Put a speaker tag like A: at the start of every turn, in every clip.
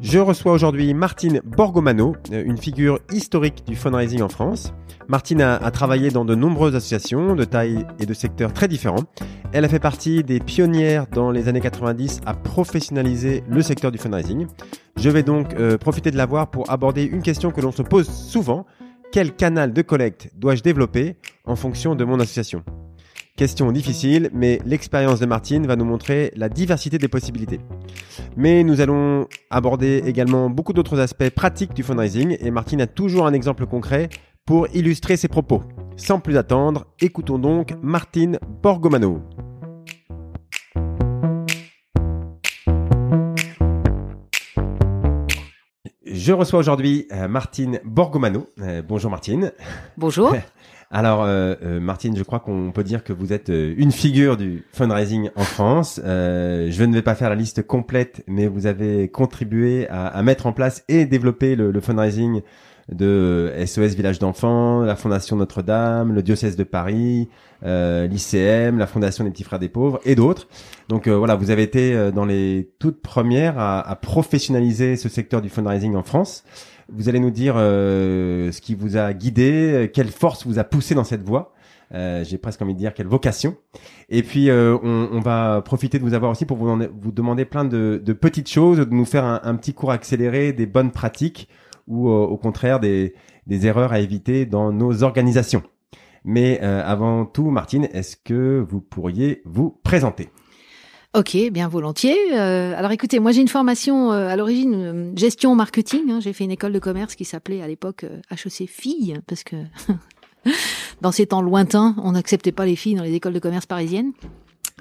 A: Je reçois aujourd'hui Martine Borgomano, une figure historique du fundraising en France. Martine a, a, travaillé dans de nombreuses associations de taille et de secteurs très différents. Elle a fait partie des pionnières dans les années 90 à professionnaliser le secteur du fundraising. Je vais donc euh, profiter de la voir pour aborder une question que l'on se pose souvent. Quel canal de collecte dois-je développer en fonction de mon association? Question difficile, mais l'expérience de Martine va nous montrer la diversité des possibilités. Mais nous allons aborder également beaucoup d'autres aspects pratiques du fundraising et Martine a toujours un exemple concret pour illustrer ses propos. Sans plus attendre, écoutons donc Martine Borgomano. Je reçois aujourd'hui euh, Martine Borgomano. Euh, bonjour Martine.
B: Bonjour.
A: Alors, euh, euh, Martine, je crois qu'on peut dire que vous êtes euh, une figure du fundraising en France. Euh, je ne vais pas faire la liste complète, mais vous avez contribué à, mettre en place et développer le, le fundraising de SOS Village d'enfants, la Fondation Notre-Dame, le diocèse de Paris, l'ICM, la Fondation des Petits Frères des Pauvres et d'autres. Donc voilà, vous avez été dans les toutes premières à, à professionnaliser ce secteur du fundraising en France. Vous allez nous dire euh, ce qui vous a guidé, quelle force vous a poussé dans cette voie. Euh, J'ai presque envie de dire quelle vocation. Et puis euh, on, va profiter de vous avoir aussi pour vous, demander plein de, petites choses, de nous faire un, petit cours accéléré des bonnes pratiques ou euh, au contraire des, erreurs à éviter dans nos organisations. Mais euh, avant tout, Martine, est-ce que vous pourriez vous présenter?
B: Ok, bien volontiers. Euh, alors écoutez, moi j'ai une formation euh, à l'origine euh, gestion marketing. Hein. J'ai fait une école de commerce qui s'appelait à l'époque HEC Filles parce que dans ces temps lointains, on n'acceptait pas les filles dans les écoles de commerce parisiennes.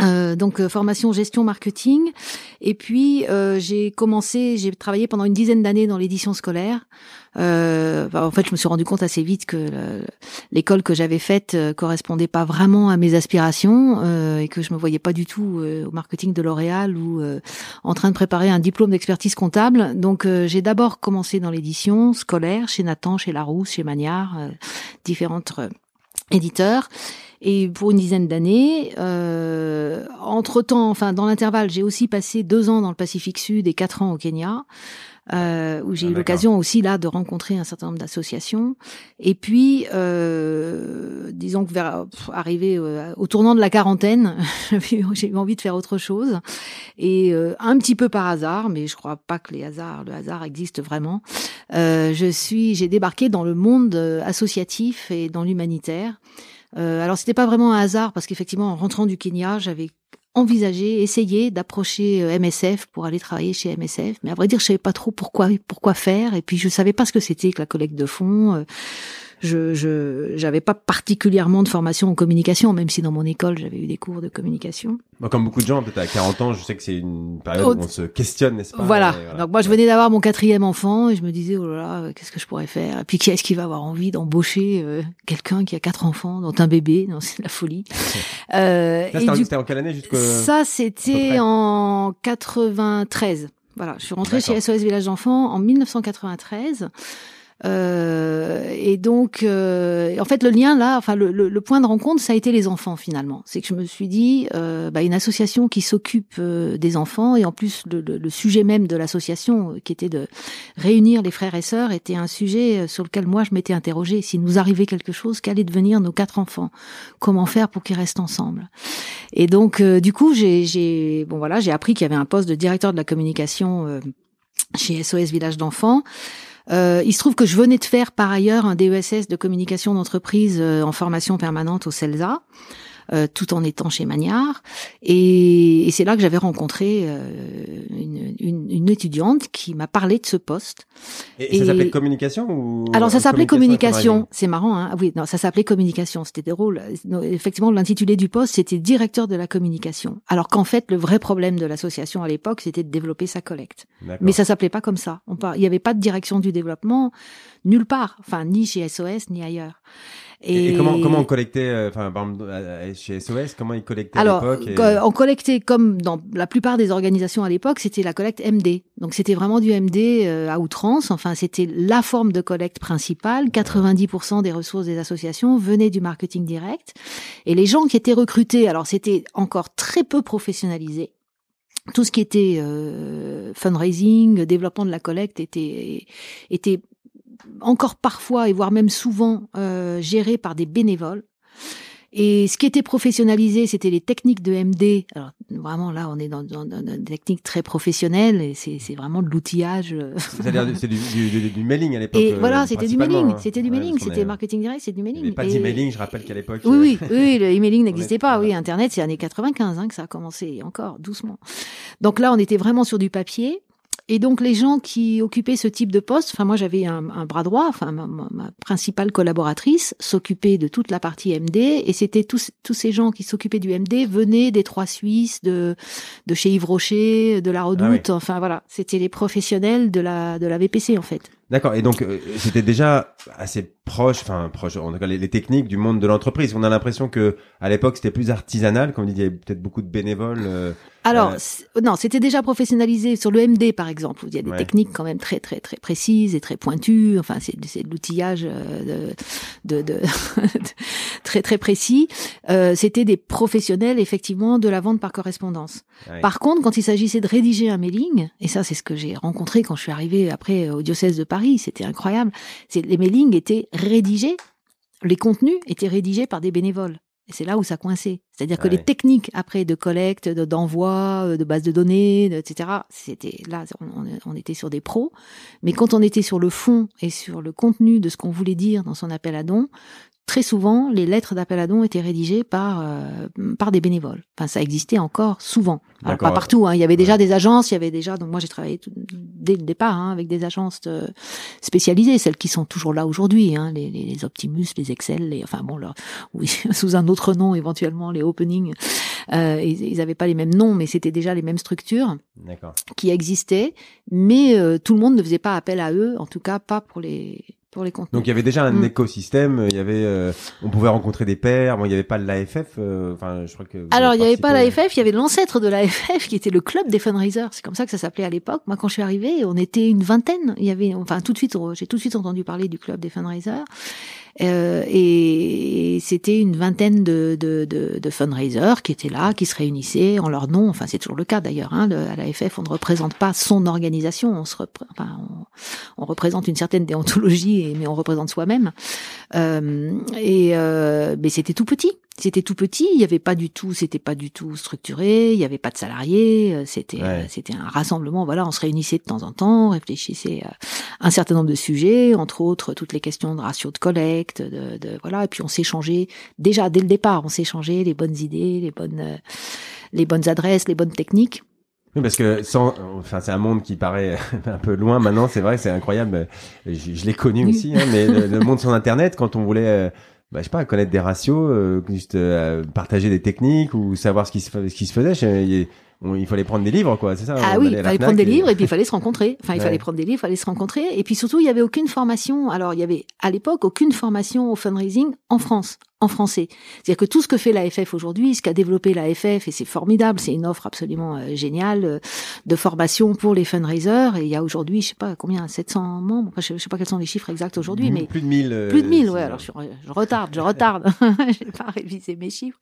B: Euh, donc formation gestion marketing. Et puis euh, j'ai commencé j'ai travaillé pendant une dizaine d'années dans l'édition scolaire. Euh, en fait je me suis rendu compte assez vite que l'école que j'avais faite euh, correspondait pas vraiment à mes aspirations euh, et que je me voyais pas du tout au marketing de L'Oréal ou en train de préparer un diplôme d'expertise comptable. Donc j'ai d'abord commencé dans l'édition scolaire chez Nathan chez Larousse chez Magnard différentes éditeurs et pour une dizaine d'années. Euh, entre temps, enfin dans l'intervalle, j'ai aussi passé deux ans dans le Pacifique Sud et quatre ans au Kenya. Euh, où j'ai ah, eu l'occasion aussi là de rencontrer un certain nombre d'associations. Et puis, euh, disons que vers arrivé euh, au tournant de la quarantaine, j'ai eu envie de faire autre chose. Et euh, un petit peu par hasard, mais je crois pas que les hasards, le hasard existe vraiment. Euh, je suis, j'ai débarqué dans le monde associatif et dans l'humanitaire. Euh, alors c'était pas vraiment un hasard parce qu'effectivement en rentrant du Kenya, j'avais envisagé, essayé d'approcher euh, MSF pour aller travailler chez MSF, mais à vrai dire, je savais pas trop pourquoi pourquoi faire et puis je savais pas ce que c'était que la collecte de fonds. Je je j'avais pas particulièrement de formation en communication, même si dans mon école j'avais eu des cours de communication.
A: Bon, comme beaucoup de gens, peut-être à 40 ans, je sais que c'est une période où on se questionne, n'est-ce pas?
B: Voilà. voilà. Donc moi, je venais d'avoir mon quatrième enfant et je me disais, oh là là, qu'est-ce que je pourrais faire? Et puis qui est-ce qui va avoir envie d'embaucher euh, quelqu'un qui a quatre enfants, dont un bébé? Non, c'est la folie.
A: euh, c'était en quelle année jusque...
B: Ça, c'était en 93. Voilà, je suis rentrée chez SOS Village d'enfants en 1993. Euh, et donc, euh, en fait, le lien là, enfin, le, le, le, point de rencontre, ça a été les enfants finalement. C'est que je me suis dit, euh, bah, une association qui s'occupe euh, des enfants et en plus le, le sujet même de l'association, euh, qui était de réunir les frères et sœurs, était un sujet euh, sur lequel moi je m'étais interrogée. Si nous arrivait quelque chose, qu'allait devenir nos quatre enfants? Comment faire pour qu'ils restent ensemble? Et donc, du coup, j'ai, bon voilà, j'ai appris qu'il y avait un poste de directeur de la communication chez SOS Village d'enfants. Euh, il se trouve que je venais de faire par ailleurs un DESS de communication d'entreprise euh, en formation permanente au CELSA. Euh, tout en étant chez Magnard. Et, et c'est là que j'avais rencontré euh, une, une, une étudiante qui m'a parlé de ce poste.
A: Et, ça s'appelait communication ou
B: Alors ça s'appelait communication. C'est marrant, hein Oui, non, ça s'appelait communication. C'était drôle. effectivement, l'intitulé du poste c'était directeur de la communication. Alors qu'en fait, le vrai problème de l'association à l'époque, c'était de développer sa collecte. Mais ça s'appelait pas comme ça. On il n'y avait pas de direction du développement nulle part. Enfin, ni chez SOS ni ailleurs.
A: Et, comment, comment on collectait, euh, enfin, euh, chez SOS, comment ils collectaient
B: Alors,
A: à l'époque
B: on collectait comme dans la plupart des organisations à l'époque, c'était la collecte MD. Donc c'était vraiment du MD euh, à outrance. Enfin, c'était la forme de collecte principale. 90% des ressources des associations venaient du marketing direct. Et les gens qui étaient recrutés, alors c'était encore très peu professionnalisé tout ce qui était fundraising, développement de la collecte était était encore parfois et voire même souvent euh, géré par des bénévoles. Et ce qui était professionnalisé, c'était les techniques de MD. Alors vraiment là, on est dans, dans, dans une technique très professionnelle et c'est vraiment de l'outillage.
A: Euh. C'est-à-dire c'est du, du, du, mailing à l'époque.
B: Et voilà, euh, c'était du mailing, hein. c'était du mailing, c'était marketing direct, c'est du mailing.
A: pas d'emailing, je rappelle qu'à l'époque.
B: Oui, oui, oui, le emailing n'existait pas. Oui, Internet, c'est années 95 hein, que ça a commencé, encore doucement. Donc là, on était vraiment sur du papier. Et donc les gens qui occupaient ce type de poste, enfin moi j'avais un, un, bras droit, enfin ma, ma principale collaboratrice s'occupait de toute la partie MD, et c'était tous, tous ces gens qui s'occupaient du MD venaient des Trois Suisses, de, de chez Yves Rocher, de la ah Redoute, enfin voilà, c'était les professionnels de la, de la VPC en fait.
A: D'accord. Et donc, euh, c'était déjà assez proche, enfin proche, en tout cas les, les techniques du monde de l'entreprise. On a l'impression que à l'époque c'était plus artisanal, comme dit, il y avait peut-être beaucoup de bénévoles. Euh,
B: Alors euh, non, c'était déjà professionnalisé sur le MD par exemple. Où il y a des techniques quand même très très très précises et très pointues. Enfin, c'est c'est de l'outillage de, de, de très très précis. c'était des professionnels effectivement de la vente par correspondance. Par contre, quand il s'agissait de rédiger un mailing, et ça c'est ce que j'ai rencontré quand je suis arrivée après au diocèse de Paris Paris, c'était incroyable. Les mailings étaient rédigés, les contenus étaient rédigés par des bénévoles. Et c'est là où ça coinçait. C'est-à-dire que les techniques après de collecte, d'envoi, euh, de base de données, etc. C'était là, on, était sur des pros. Mais quand on était sur le fond et sur le contenu de ce qu'on voulait dire dans son appel à don, très souvent, les lettres d'appel à don étaient rédigées par euh, par des bénévoles. Enfin, ça existait encore souvent. pas partout. Hein. Il y avait déjà des agences. Il y avait déjà. Donc moi, j'ai travaillé dès le départ hein, avec des agences euh, spécialisées, celles qui sont toujours là aujourd'hui. Hein, les, les, Optimus, les Excel, les enfin bon, leur, oui, sous un autre nom éventuellement les Opening. Euh, ils n'avaient pas les mêmes noms, mais c'était déjà les mêmes structures qui existaient. Mais euh, tout le monde ne faisait pas appel à eux, en tout cas pas pour les les
A: Donc il y avait déjà un mm. écosystème, il y avait, euh, on pouvait rencontrer des pairs. Bon, il n'y avait pas l'AFF. Euh, enfin, je crois que.
B: Alors il n'y avait pas l'AFF, il y avait l'ancêtre de l'AFF qui était le club des fundraisers. C'est comme ça que ça s'appelait à l'époque. Moi, quand je suis arrivée, on était une vingtaine. Il y avait, enfin, tout de suite, j'ai tout de suite entendu parler du club des fundraisers. Euh, et c'était une vingtaine de, de, de, de, fundraisers qui étaient là, qui se réunissaient en leur nom. Enfin, c'est toujours le cas d'ailleurs. Hein, à l'AFF, on ne représente pas son organisation, on, se enfin, on, on, représente une certaine déontologie, mais on représente soi-même. Euh, et euh, mais c'était tout petit. C'était tout petit, il y avait pas du tout, c'était pas du tout structuré, il y avait pas de salariés, euh, c'était euh, c'était un rassemblement. Voilà, on se réunissait de temps en temps, on réfléchissait à un certain nombre de sujets, entre autres toutes les questions de ratio de collecte, de, de voilà, et puis on s'échangeait déjà dès le départ, on s'échangeait les bonnes idées, les bonnes euh, les bonnes adresses, les bonnes techniques.
A: Oui, parce que sans, enfin, c'est un monde qui paraît un peu loin maintenant. C'est vrai, c'est incroyable. Je, je l'ai connu aussi, hein, mais le, monde sans Internet, quand on voulait bah, je sais pas, connaître des ratios, euh, juste euh, partager des techniques ou savoir ce qui se, ce qui se faisait. Il fallait prendre des livres, quoi, c'est ça
B: Ah oui, il fallait prendre des livres et puis il fallait se rencontrer. Enfin, il fallait prendre des livres, il fallait se rencontrer. Et puis surtout, il y avait aucune formation. Alors, il y avait à l'époque aucune formation au fundraising en France en français. C'est-à-dire que tout ce que fait l'AFF aujourd'hui, ce qu'a développé l'AFF, et c'est formidable, c'est une offre absolument euh, géniale euh, de formation pour les fundraisers. Et il y a aujourd'hui, je sais pas combien, 700 membres. je, sais pas quels sont les chiffres exacts aujourd'hui, mais
A: plus de 1000. Euh,
B: plus de 1000, ouais. Alors je, je, retarde, je retarde. J'ai pas révisé mes chiffres.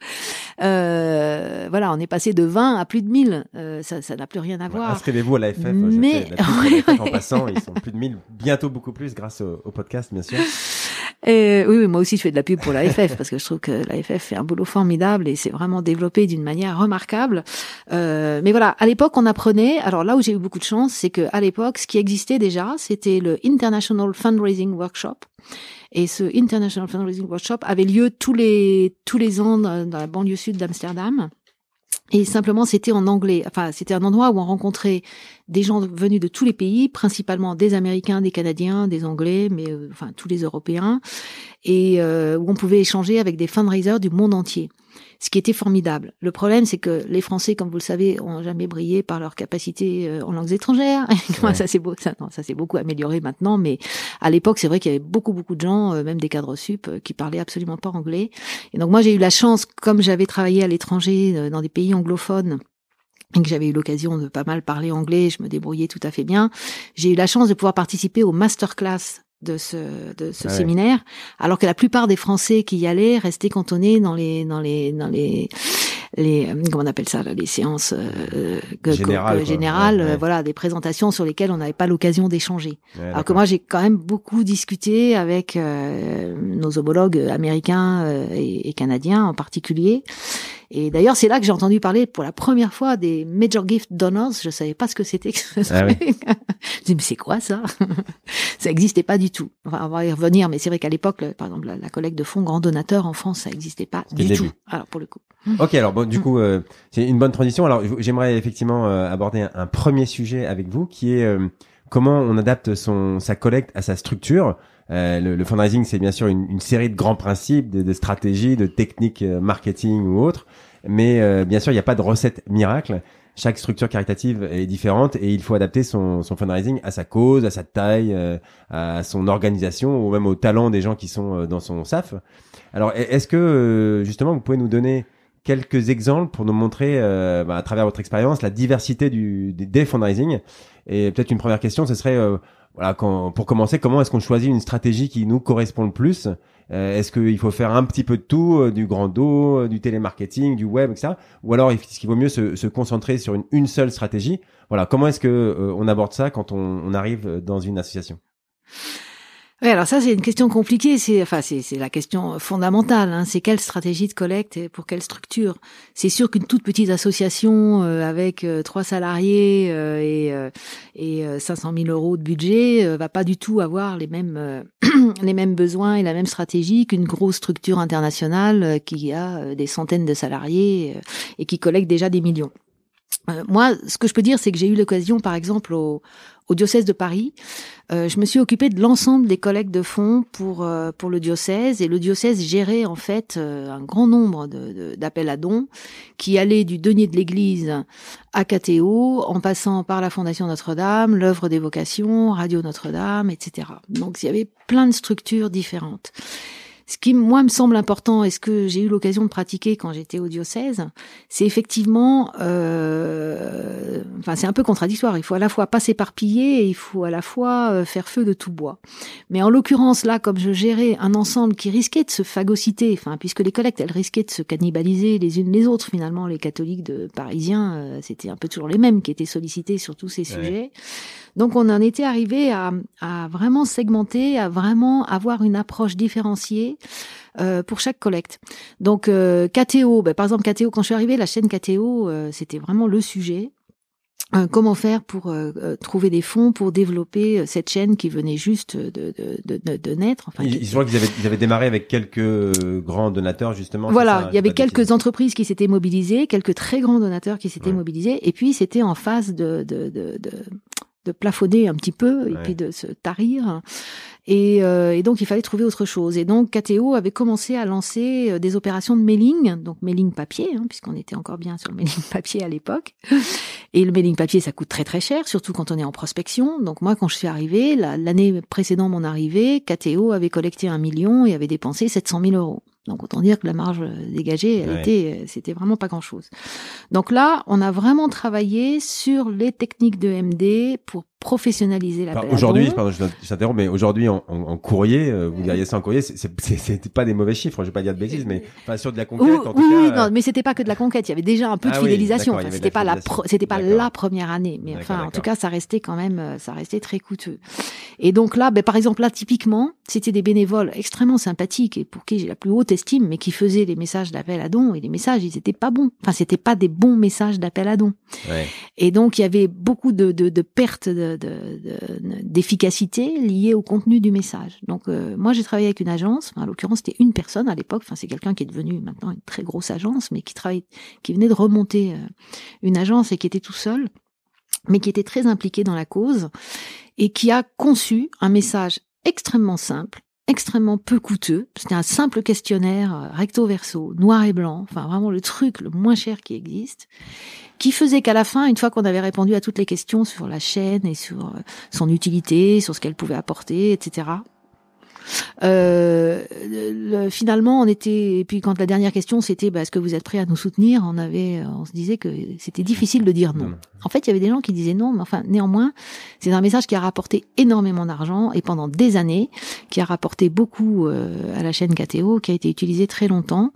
B: Voilà, on est passé de 20 à plus de 1000. Euh, ça n'a plus rien à voir.
A: Inscrivez-vous à l'AFF. Mais ouais, en passant, ils sont plus de 1000, bientôt beaucoup plus grâce au, au podcast, bien sûr.
B: Et oui, oui, moi aussi je fais de la pub pour l'AFF parce que je trouve que l'AFF fait un boulot formidable et c'est vraiment développé d'une manière remarquable. Euh, mais voilà, à l'époque on apprenait. Alors là où j'ai eu beaucoup de chance, c'est que à l'époque, ce qui existait déjà, c'était le International Fundraising Workshop. Et ce International Fundraising Workshop avait lieu tous les tous les ans dans, la banlieue sud d'Amsterdam. Et simplement, c'était en anglais. Enfin, c'était un endroit où on rencontrait des gens venus de tous les pays, principalement des Américains, des Canadiens, des Anglais, mais euh, enfin tous les Européens, et euh, où on pouvait échanger avec des fundraisers du monde entier ce qui était formidable. Le problème, c'est que les Français, comme vous le savez, ont jamais brillé par leur capacité euh, en langues étrangères. ça s'est beau, ça, ça s'est beaucoup amélioré maintenant, mais à l'époque, c'est vrai qu'il y avait beaucoup, beaucoup de gens, euh, même des cadres sup, euh, qui parlaient absolument pas anglais. Et donc moi, j'ai eu la chance, comme j'avais travaillé à l'étranger dans des pays anglophones, et que j'avais eu l'occasion de pas mal parler anglais, je me débrouillais tout à fait bien. J'ai eu la chance de pouvoir participer au masterclass de ce, de ce séminaire, alors que la plupart des Français qui y allaient restaient cantonnés dans les, dans les, dans les, les comment on appelle ça les séances euh, générales, euh, voilà des présentations sur lesquelles on n'avait pas l'occasion d'échanger. Alors que moi j'ai quand même beaucoup discuté avec euh, nos homologues américains et, et, canadiens en particulier et d'ailleurs, c'est là que j'ai entendu parler pour la première fois des Major Gift Donors. Je savais pas ce que c'était. Ah oui. je dis mais c'est quoi ça? Ça existait pas du tout. Enfin, on va y revenir, mais c'est vrai qu'à l'époque, par exemple, la, collecte de fonds grand donateur en France, ça existait pas du tout. Alors pour le coup.
A: Ok, alors bon, du coup, euh, c'est une bonne transition. Alors j'aimerais effectivement euh, aborder un, premier sujet avec vous, qui est euh, comment on adapte son sa collecte à sa structure. Euh, le, le, fundraising, c'est bien sûr une, une, série de grands principes, de, de stratégies, de techniques euh, marketing ou autres. Mais euh, bien sûr, il n'y a pas de recette miracle. Chaque structure caritative est différente et il faut adapter son, son fundraising à sa cause, à sa taille, à son organisation ou même au talent des gens qui sont dans son SAF. Alors, est-ce que justement, vous pouvez nous donner quelques exemples pour nous montrer, bah, à travers votre expérience, la diversité du, des, fundraising? Et peut-être une première question, ce serait voilà, quand, pour commencer, comment est-ce qu'on choisit une stratégie qui nous correspond le plus? Euh, Est-ce qu'il faut faire un petit peu de tout, euh, du grand dos, euh, du télémarketing, du web, etc. Ou alors est-ce qu'il vaut mieux se, se, concentrer sur une, une seule stratégie? Voilà, comment est-ce que on aborde ça quand on, on arrive dans une association?
B: Oui, alors ça c'est une question compliquée. C'est enfin c'est la question fondamentale. Hein. C'est quelle stratégie de collecte et pour quelle structure? C'est sûr qu'une toute petite association euh, avec euh, trois salariés euh, et et 500 000 euros de budget va pas du tout avoir les mêmes les mêmes besoins et la même stratégie qu'une grosse structure internationale qui a des centaines de salariés et qui collecte déjà des millions. Moi, ce que je peux dire, c'est que j'ai eu l'occasion, par exemple, au, au diocèse de Paris. Euh, je me suis occupée de l'ensemble des collectes de fonds pour euh, pour le diocèse et le diocèse gérait en fait euh, un grand nombre d'appels à dons qui allaient du denier de l'Église à KTO en passant par la Fondation Notre-Dame, l'œuvre des vocations, Radio Notre-Dame, etc. Donc il y avait plein de structures différentes. Ce qui, moi, me semble important et ce que j'ai eu l'occasion de pratiquer quand j'étais au diocèse, c'est effectivement, euh, enfin, c'est un peu contradictoire. Il faut à la fois pas s'éparpiller et il faut à la fois euh, faire feu de tout bois. Mais en l'occurrence, là, comme je gérais un ensemble qui risquait de se phagocyter, enfin, puisque les collectes, elles risquaient de se cannibaliser les unes les autres, finalement, les catholiques de parisiens, euh, c'était un peu toujours les mêmes qui étaient sollicités sur tous ces sujets. Donc on en était arrivé à, à, vraiment segmenter, à vraiment avoir une approche différenciée euh, pour chaque collecte. Donc euh, KTO, ben, par exemple KTO, quand je suis arrivée, la chaîne KTO, euh, c'était vraiment le sujet. Euh, comment faire pour euh, euh, trouver des fonds pour développer cette chaîne qui venait juste de, de, de, de naître.
A: Enfin, ils, qu'ils avaient, ils avaient démarré avec quelques grands donateurs justement.
B: Voilà, il y avait quelques entreprises qui s'étaient mobilisées, quelques très grands donateurs qui s'étaient mobilisés, et puis c'était en phase de, de, de, plafonner un petit peu et puis de se tarir. Et, euh, et, donc il fallait trouver autre chose. Et donc KTO avait commencé à lancer euh, des opérations de mailing, donc mailing papier, hein, puisqu'on était encore bien sur le mailing papier à l'époque. Et le mailing papier, ça coûte très très cher, surtout quand on est en prospection. Donc moi, quand je suis arrivée, l'année précédant mon arrivée, KTO avait collecté un million et avait dépensé 700 000 euros. Donc autant dire que la marge dégagée, elle était, euh, c'était vraiment pas grand-chose. Donc là, on a vraiment travaillé sur les techniques de MD pour professionnaliser la
A: Aujourd'hui, pardon, je t'interromps, mais aujourd'hui en, en, courrier, euh, vous diriez ça en courrier, c'était pas des mauvais chiffres, je vais pas dire de bêtises, mais pas sur de la conquête. en tout
B: oui,
A: cas,
B: non, mais c'était pas que de la conquête, il y avait déjà un peu de ah fidélisation. enfin, c'était pas la, c'était pas la première année, mais enfin, en tout cas, ça restait quand même, euh, ça restait très coûteux. Et donc là, ben, par exemple, là, typiquement, c'était des bénévoles extrêmement sympathiques et pour qui j'ai la plus haute estime, mais qui faisaient des messages d'appel à dons et les messages, ils étaient pas bons. Enfin, c'était pas des bons messages d'appel à dons.
A: Ouais.
B: Et donc, il y avait beaucoup de, de, de pertes de- de- de- d'efficacité liées au contenu du message. Donc, euh, moi, j'ai travaillé avec une agence. Enfin, en l'occurrence, c'était une personne à l'époque. Enfin, c'est quelqu'un qui est devenu maintenant une très grosse agence, mais qui qui venait de remonter euh, une agence et qui était tout seul, mais qui était très impliqué dans la cause et qui a conçu un message extrêmement simple, extrêmement peu coûteux. C'était un simple questionnaire euh, recto verso, noir et blanc, enfin vraiment le truc le moins cher qui existe, qui faisait qu'à la fin, une fois qu'on avait répondu à toutes les questions sur la chaîne et sur euh, son utilité, sur ce qu'elle pouvait apporter, etc. Euh, le- finalement, on était. Et puis quand la dernière question c'était, bah, est-ce que vous êtes prêt à nous soutenir On avait, euh, on se disait que c'était difficile de dire non. En fait, il y avait des gens qui disaient non, mais enfin, néanmoins, c'est un message qui a rapporté énormément d'argent et pendant des années, qui a rapporté beaucoup euh, à la chaîne KTO, qui a été utilisé très longtemps.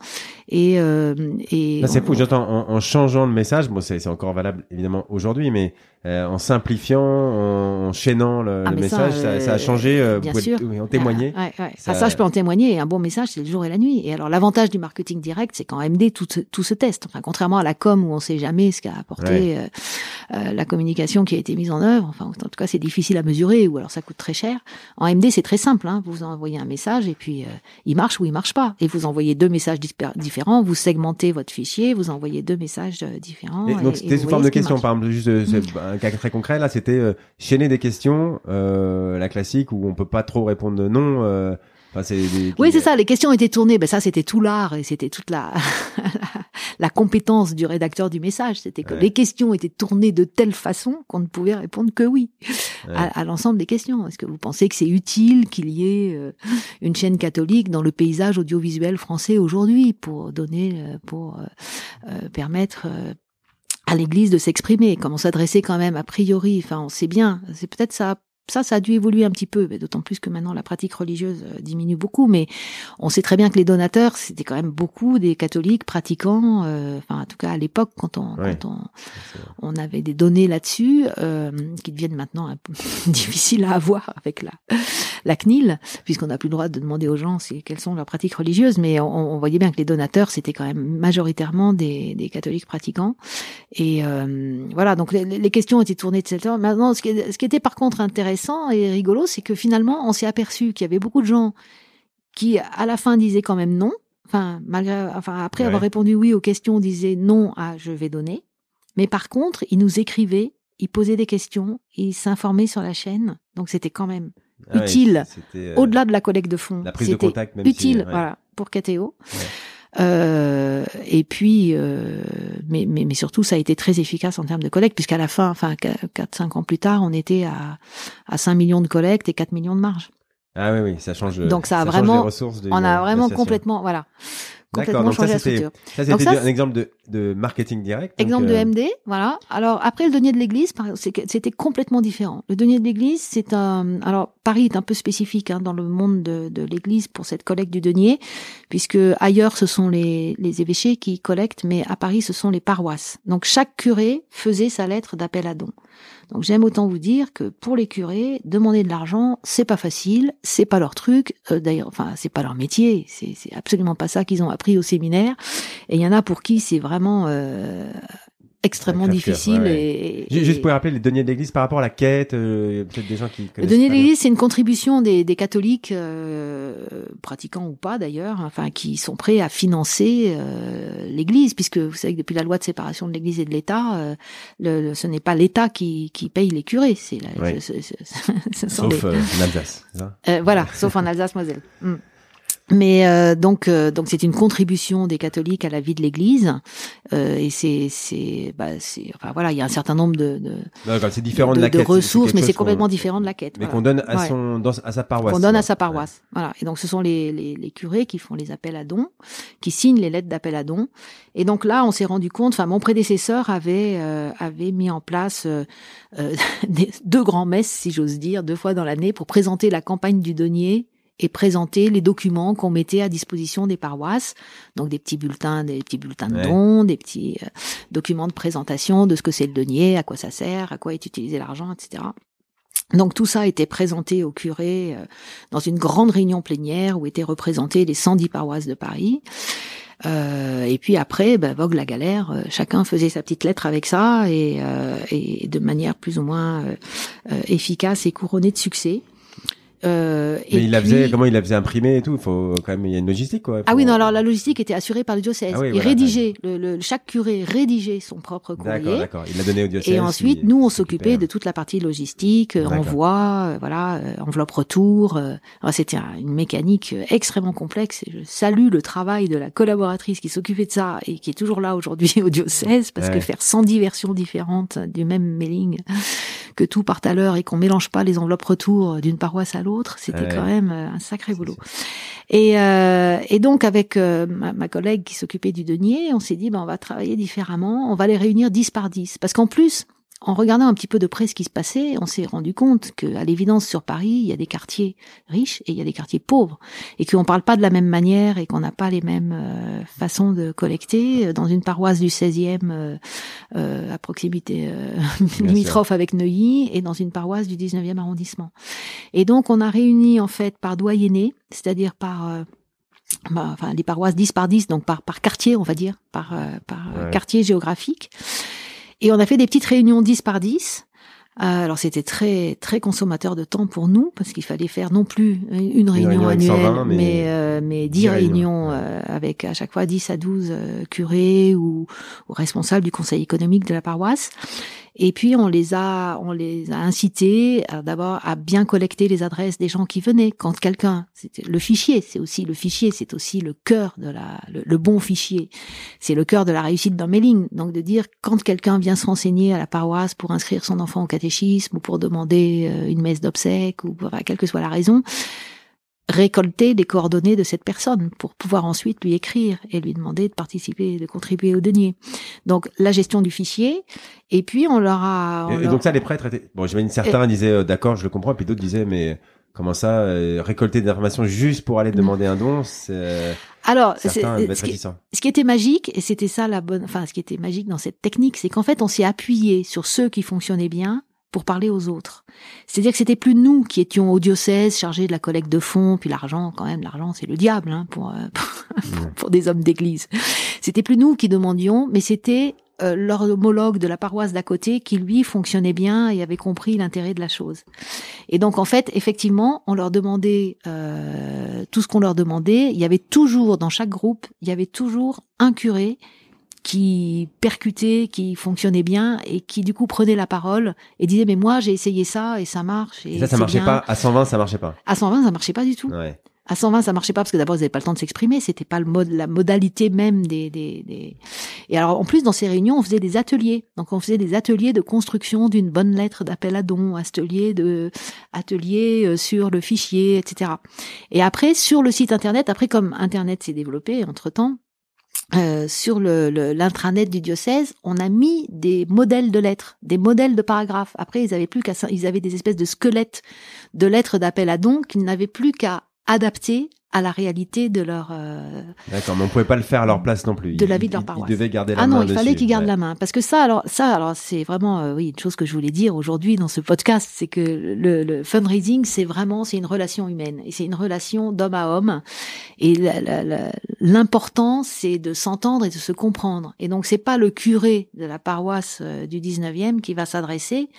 B: Et, euh, et
A: Ça, c'est fou. J'entends en, en changeant le message. Bon, c'est encore valable évidemment aujourd'hui, mais euh, en simplifiant, en enchaînant le,
B: Ah,
A: le
B: ça,
A: message, ça, ça a
B: euh,
A: changé. euh,
B: bien
A: vous pouvez
B: sûr.
A: en témoigner.
B: Ah, ouais, ouais.
A: Ça-
B: Ça... ça, je peux en témoigner. Un bon message, c'est le jour et la nuit. Et alors, l'avantage du marketing direct, c'est qu'en MD, tout, se- tout se teste. Enfin, contrairement à la com où on sait jamais ce qu'a apporté
A: Ouais.
B: euh, euh, la communication qui a été mise en œuvre. Enfin, en tout cas, c'est difficile à mesurer ou alors ça coûte très cher. En MD, c'est très simple. Hein. Vous envoyez un message et puis euh, il marche ou il marche pas. Et vous envoyez deux messages différents. Vous segmentez votre fichier. Vous envoyez deux messages euh, différents.
A: Et donc c'était sous forme de
B: marche.
A: par exemple, juste euh, un cas très concret là, c'était euh, chaîner des questions, euh, la classique où on peut pas trop répondre de non. euh, des-
B: Oui, c'est ça. Les questions étaient tournées. Ben ça, c'était tout l'art et c'était toute la, la compétence du rédacteur du message. C'était que
A: Ouais.
B: les questions étaient tournées de telle façon qu'on ne pouvait répondre que oui
A: Ouais.
B: à, à l'ensemble des questions. Est-ce que vous pensez que c'est utile qu'il y ait euh, une chaîne catholique dans le paysage audiovisuel français aujourd'hui pour donner, euh, pour euh, euh, permettre euh, à l'Église de s'exprimer, comment s'adresser quand même a priori. Enfin, on sait bien. C'est peut-être ça. Ça, ça a dû évoluer un petit peu, d'autant plus que maintenant la pratique religieuse euh, diminue beaucoup. Mais on sait très bien que les donateurs, c'était quand même beaucoup des catholiques pratiquants. euh, enfin, en tout cas à l'époque, quand on,
A: Ouais.
B: quand on, on avait des données là-dessus euh, qui deviennent maintenant un peu difficiles à avoir avec la, la CNIL, puisqu'on n'a plus le droit de demander aux gens si, quelles sont leurs pratiques religieuses. Mais on, on voyait bien que les donateurs, c'était quand même majoritairement des, des catholiques pratiquants. Et euh, voilà, donc les, les questions étaient tournées, etc. Maintenant, ce qui, est- ce qui était par contre intéressant et rigolo, c'est que finalement, on s'est aperçu qu'il y avait beaucoup de gens qui, à la fin, disaient quand même non. Enfin, malgré, enfin, après
A: Ouais.
B: avoir répondu oui aux questions, disaient non à je vais donner. Mais par contre, ils nous écrivaient, ils posaient des questions, ils s'informaient sur la chaîne. Donc c'était quand même
A: Ah
B: utile.
A: euh,
B: au-delat de la collecte de fonds.
A: la prise de
B: C'était
A: contact, même si,
B: utile,
A: ouais.
B: voilà, pour KTO.
A: Ouais.
B: Euh, et puis, euh, mais, mais, mais surtout, ça a été très efficace en termes de collecte, puisqu'à la fin, enfin, 4-5 ans plus tard, on était à, à 5 millions de collectes et 4 millions de marge.
A: Ah oui, oui, ça change.
B: Donc ça a vraiment-
A: les ressources d'une
B: On a vraiment complètement, voilà, complètement la structure.
A: ça c'était un exemple de, de marketing direct. donc,
B: Exemple
A: euh,
B: de MD, voilà. Alors après le denier de l'église, c'était complètement différent. Le denier de l'église, c'est un. Alors Paris est un peu spécifique hein, dans le monde de, de l'église pour cette collecte du denier, puisque ailleurs ce sont les, les évêchés qui collectent, mais à Paris ce sont les paroisses. Donc chaque curé faisait sa lettre d'appel à don. Donc j'aime autant vous dire que pour les curés, demander de l'argent, c'est pas facile, c'est pas leur truc. Euh, D'ailleurs, enfin c'est pas leur métier, c'est absolument pas ça qu'ils ont appris au séminaire. Et il y en a pour qui c'est vraiment euh, extrêmement difficile.
A: ouais,
B: Et,
A: Ju-
B: et-
A: Juste pour rappeler les deniers de l'église par rapport à la quête, euh, peut-être des gens qui
B: le
A: connaissent.
B: denier
A: pas
B: de l'Église, c'est une contribution des, des catholiques, euh, pratiquants ou pas d'ailleurs, enfin qui sont prêts à financer euh, l'Église, puisque vous savez que depuis la loi de séparation de l'Église et de l'État, euh, le, le- ce n'est pas l'État qui, qui paye les curés, c'est la,
A: Ouais.
B: ce- ce- ce- ce sont
A: Sauf en Alsace.
B: voilà, sauf en Alsace-Moselle. Mm. Mais euh, donc euh, donc c'est une contribution des catholiques à la vie de l'Église euh, et c'est c'est bah c'est enfin voilà il y a un certain nombre de de,
A: D'accord, c'est différent de,
B: de-
A: la
B: de
A: quête.
B: ressources mais c'est complètement différent de la quête.
A: Mais
B: voilà.
A: qu'on donne à
B: Ouais.
A: son dans, à sa paroisse.
B: qu'on donne à sa paroisse. Voilà. Et donc ce sont les, les, les curés qui font les appels à dons, qui signent les lettres d'appel à dons. Et donc là, on s'est rendu compte. Enfin, mon prédécesseur avait euh, avait mis en place euh, euh, deux grands messes, si j'ose dire, deux fois dans l'année pour présenter la campagne du denier et présenter les documents qu'on mettait à disposition des paroisses, donc des petits bulletins, des petits bulletins de
A: Ouais.
B: dons, des petits euh, documents de présentation de ce que c'est le denier, à quoi ça sert, à quoi est utilisé l'argent, etc. Donc tout ça été présenté au curé euh, dans une grande réunion plénière où étaient représentées les 110 paroisses de Paris. Euh, et puis après, bah, vogue la galère. euh, chacun faisait sa petite lettre avec ça et, euh, et de manière plus ou moins euh, efficace et couronnée de succès. Euh,
A: Mais
B: et
A: il la
B: puis-
A: faisait, comment il la faisait imprimer et tout. Il faut quand même, il y a une logistique, quoi.
B: Ah oui, non, alors la logistique était assurée par le diocèse.
A: Ah oui,
B: il
A: voilà,
B: rédigeait, le, le- chaque curé rédigeait son propre
A: D'accord,
B: courrier.
A: d'accord. Il l'a donné au diocèse.
B: Et ensuite, nous, on s'occupait de toute la partie logistique, euh,
A: D'accord.
B: envoi, euh, voilà, euh, enveloppe retour. euh. C'était un- une mécanique extrêmement complexe. Et je salue le travail de la collaboratrice qui s'occupait de ça et qui est toujours là aujourd'hui au diocèse, parce
A: Ouais.
B: que faire 110 versions différentes du même mailing, que tout parte à l'heure et qu'on mélange pas les enveloppes retour d'une paroisse à l'autre, c'était
A: Ouais.
B: quand même euh, un sacré boulot. Et, euh, et donc avec euh, ma, ma collègue qui s'occupait du denier, on s'est dit ben on va travailler différemment, on va les réunir 10 par 10 parce qu'en plus en regardant un petit peu de près ce qui se passait, on s'est rendu compte que à l'évidence sur Paris, il y a des quartiers riches et il y a des quartiers pauvres et qu'on parle pas de la même manière et qu'on n'a pas les mêmes euh, façons de collecter dans une paroisse du 16e euh, euh, à proximité euh, limitrophe avec Neuilly et dans une paroisse du 19e arrondissement. Et donc on a réuni en fait par doyenné, c'est-à-dire par euh, bah, enfin les paroisses 10 par 10 donc par par quartier on va dire, par euh, par euh,
A: Ouais.
B: quartier géographique. Et on a fait des petites réunions 10 par 10. Euh, alors c'était très très consommateur de temps pour nous parce qu'il fallait faire non plus une réunion, annuelle
A: 120, mais
B: mais euh, mais 10
A: 10
B: réunions, euh, avec à chaque fois 10 à 12 euh, curés ou, ou responsables du conseil économique de la paroisse. Et puis on les a on les a incités euh, d'abord à bien collecter les adresses des gens qui venaient quand quelqu'un c'était le fichier, c'est aussi le fichier, c'est aussi le cœur de la le, le bon fichier. C'est le cœur de la réussite d'un mailing. Donc de dire quand quelqu'un vient se renseigner à la paroisse pour inscrire son enfant au catéchisme ou pour demander euh, une messe d'obsèques ou enfin, quelle que soit la raison, récolter les coordonnées de cette personne pour pouvoir ensuite lui écrire et lui demander de participer, de contribuer au denier. Donc la gestion du fichier et puis on leur a on
A: Et, et
B: leur-
A: donc ça, les prêtres étaient. Bon, j'imagine certains disaient euh, d'accord, je le comprends, et puis d'autres disaient mais comment ça, euh, récolter des informations juste pour aller demander un don, c'est euh,
B: alors
A: certains
B: qui- ce qui était magique, et c'était ça la bonne, enfin, ce qui était magique dans cette technique, c'est qu'en fait, on s'est appuyé sur ceux qui fonctionnaient bien pour parler aux autres. C'est-à-dire que c'était plus nous qui étions au diocèse chargés de la collecte de fonds, puis l'argent, quand même, l'argent, c'est le diable, hein, pour, euh, pour, pour des hommes d'église. C'était plus nous qui demandions, mais c'était euh, leur homologue de la paroisse d'à côté qui, lui, fonctionnait bien et avait compris l'intérêt de la chose. Et donc, en fait, effectivement, on leur demandait euh, tout ce qu'on leur demandait. Il y avait toujours, dans chaque groupe, il y avait toujours un curé qui percutait, qui fonctionnait bien et qui du coup prenait la parole et disait mais moi j'ai essayé ça et ça marche et,
A: Et ça, ça marchait
B: bien.
A: pas. À 120, ça marchait pas.
B: À 120 ça marchait pas du tout.
A: Ouais.
B: À 120 ça marchait pas parce que d'abord ils n'avaient pas le temps de s'exprimer, c'était pas le mode la modalité même des, des des et alors en plus dans ces réunions on faisait des ateliers. Donc on faisait des ateliers de construction d'une bonne lettre d'appel à don, ateliers de ateliers euh, sur le fichier, etc. Et après sur le site internet, après comme internet s'est développé entre temps, euh, sur le le- l'intranet du diocèse, on a mis des modèles de lettres, des modèles de paragraphes. Après, ils avaient plus qu'à, ils avaient des espèces de squelettes de lettres d'appel à don qu'ils n'avaient plus qu'à adapter à la réalité de leur. euh,
A: D'accord, mais on pouvait pas le faire à leur place non plus.
B: De la vie de leur paroisse.
A: Ils devaient garder la
B: Ah
A: main
B: non, il fallait qu'ils gardent
A: Ouais.
B: la main parce que ça, alors ça, alors c'est vraiment euh, oui une chose que je voulais dire aujourd'hui dans ce podcast, c'est que le, le fundraising, c'est vraiment c'est une relation humaine et c'est une relation d'homme à homme et l'important c'est de s'entendre et de se comprendre. Et donc c'est pas le curé de la paroisse euh, du 19e qui va s'adresser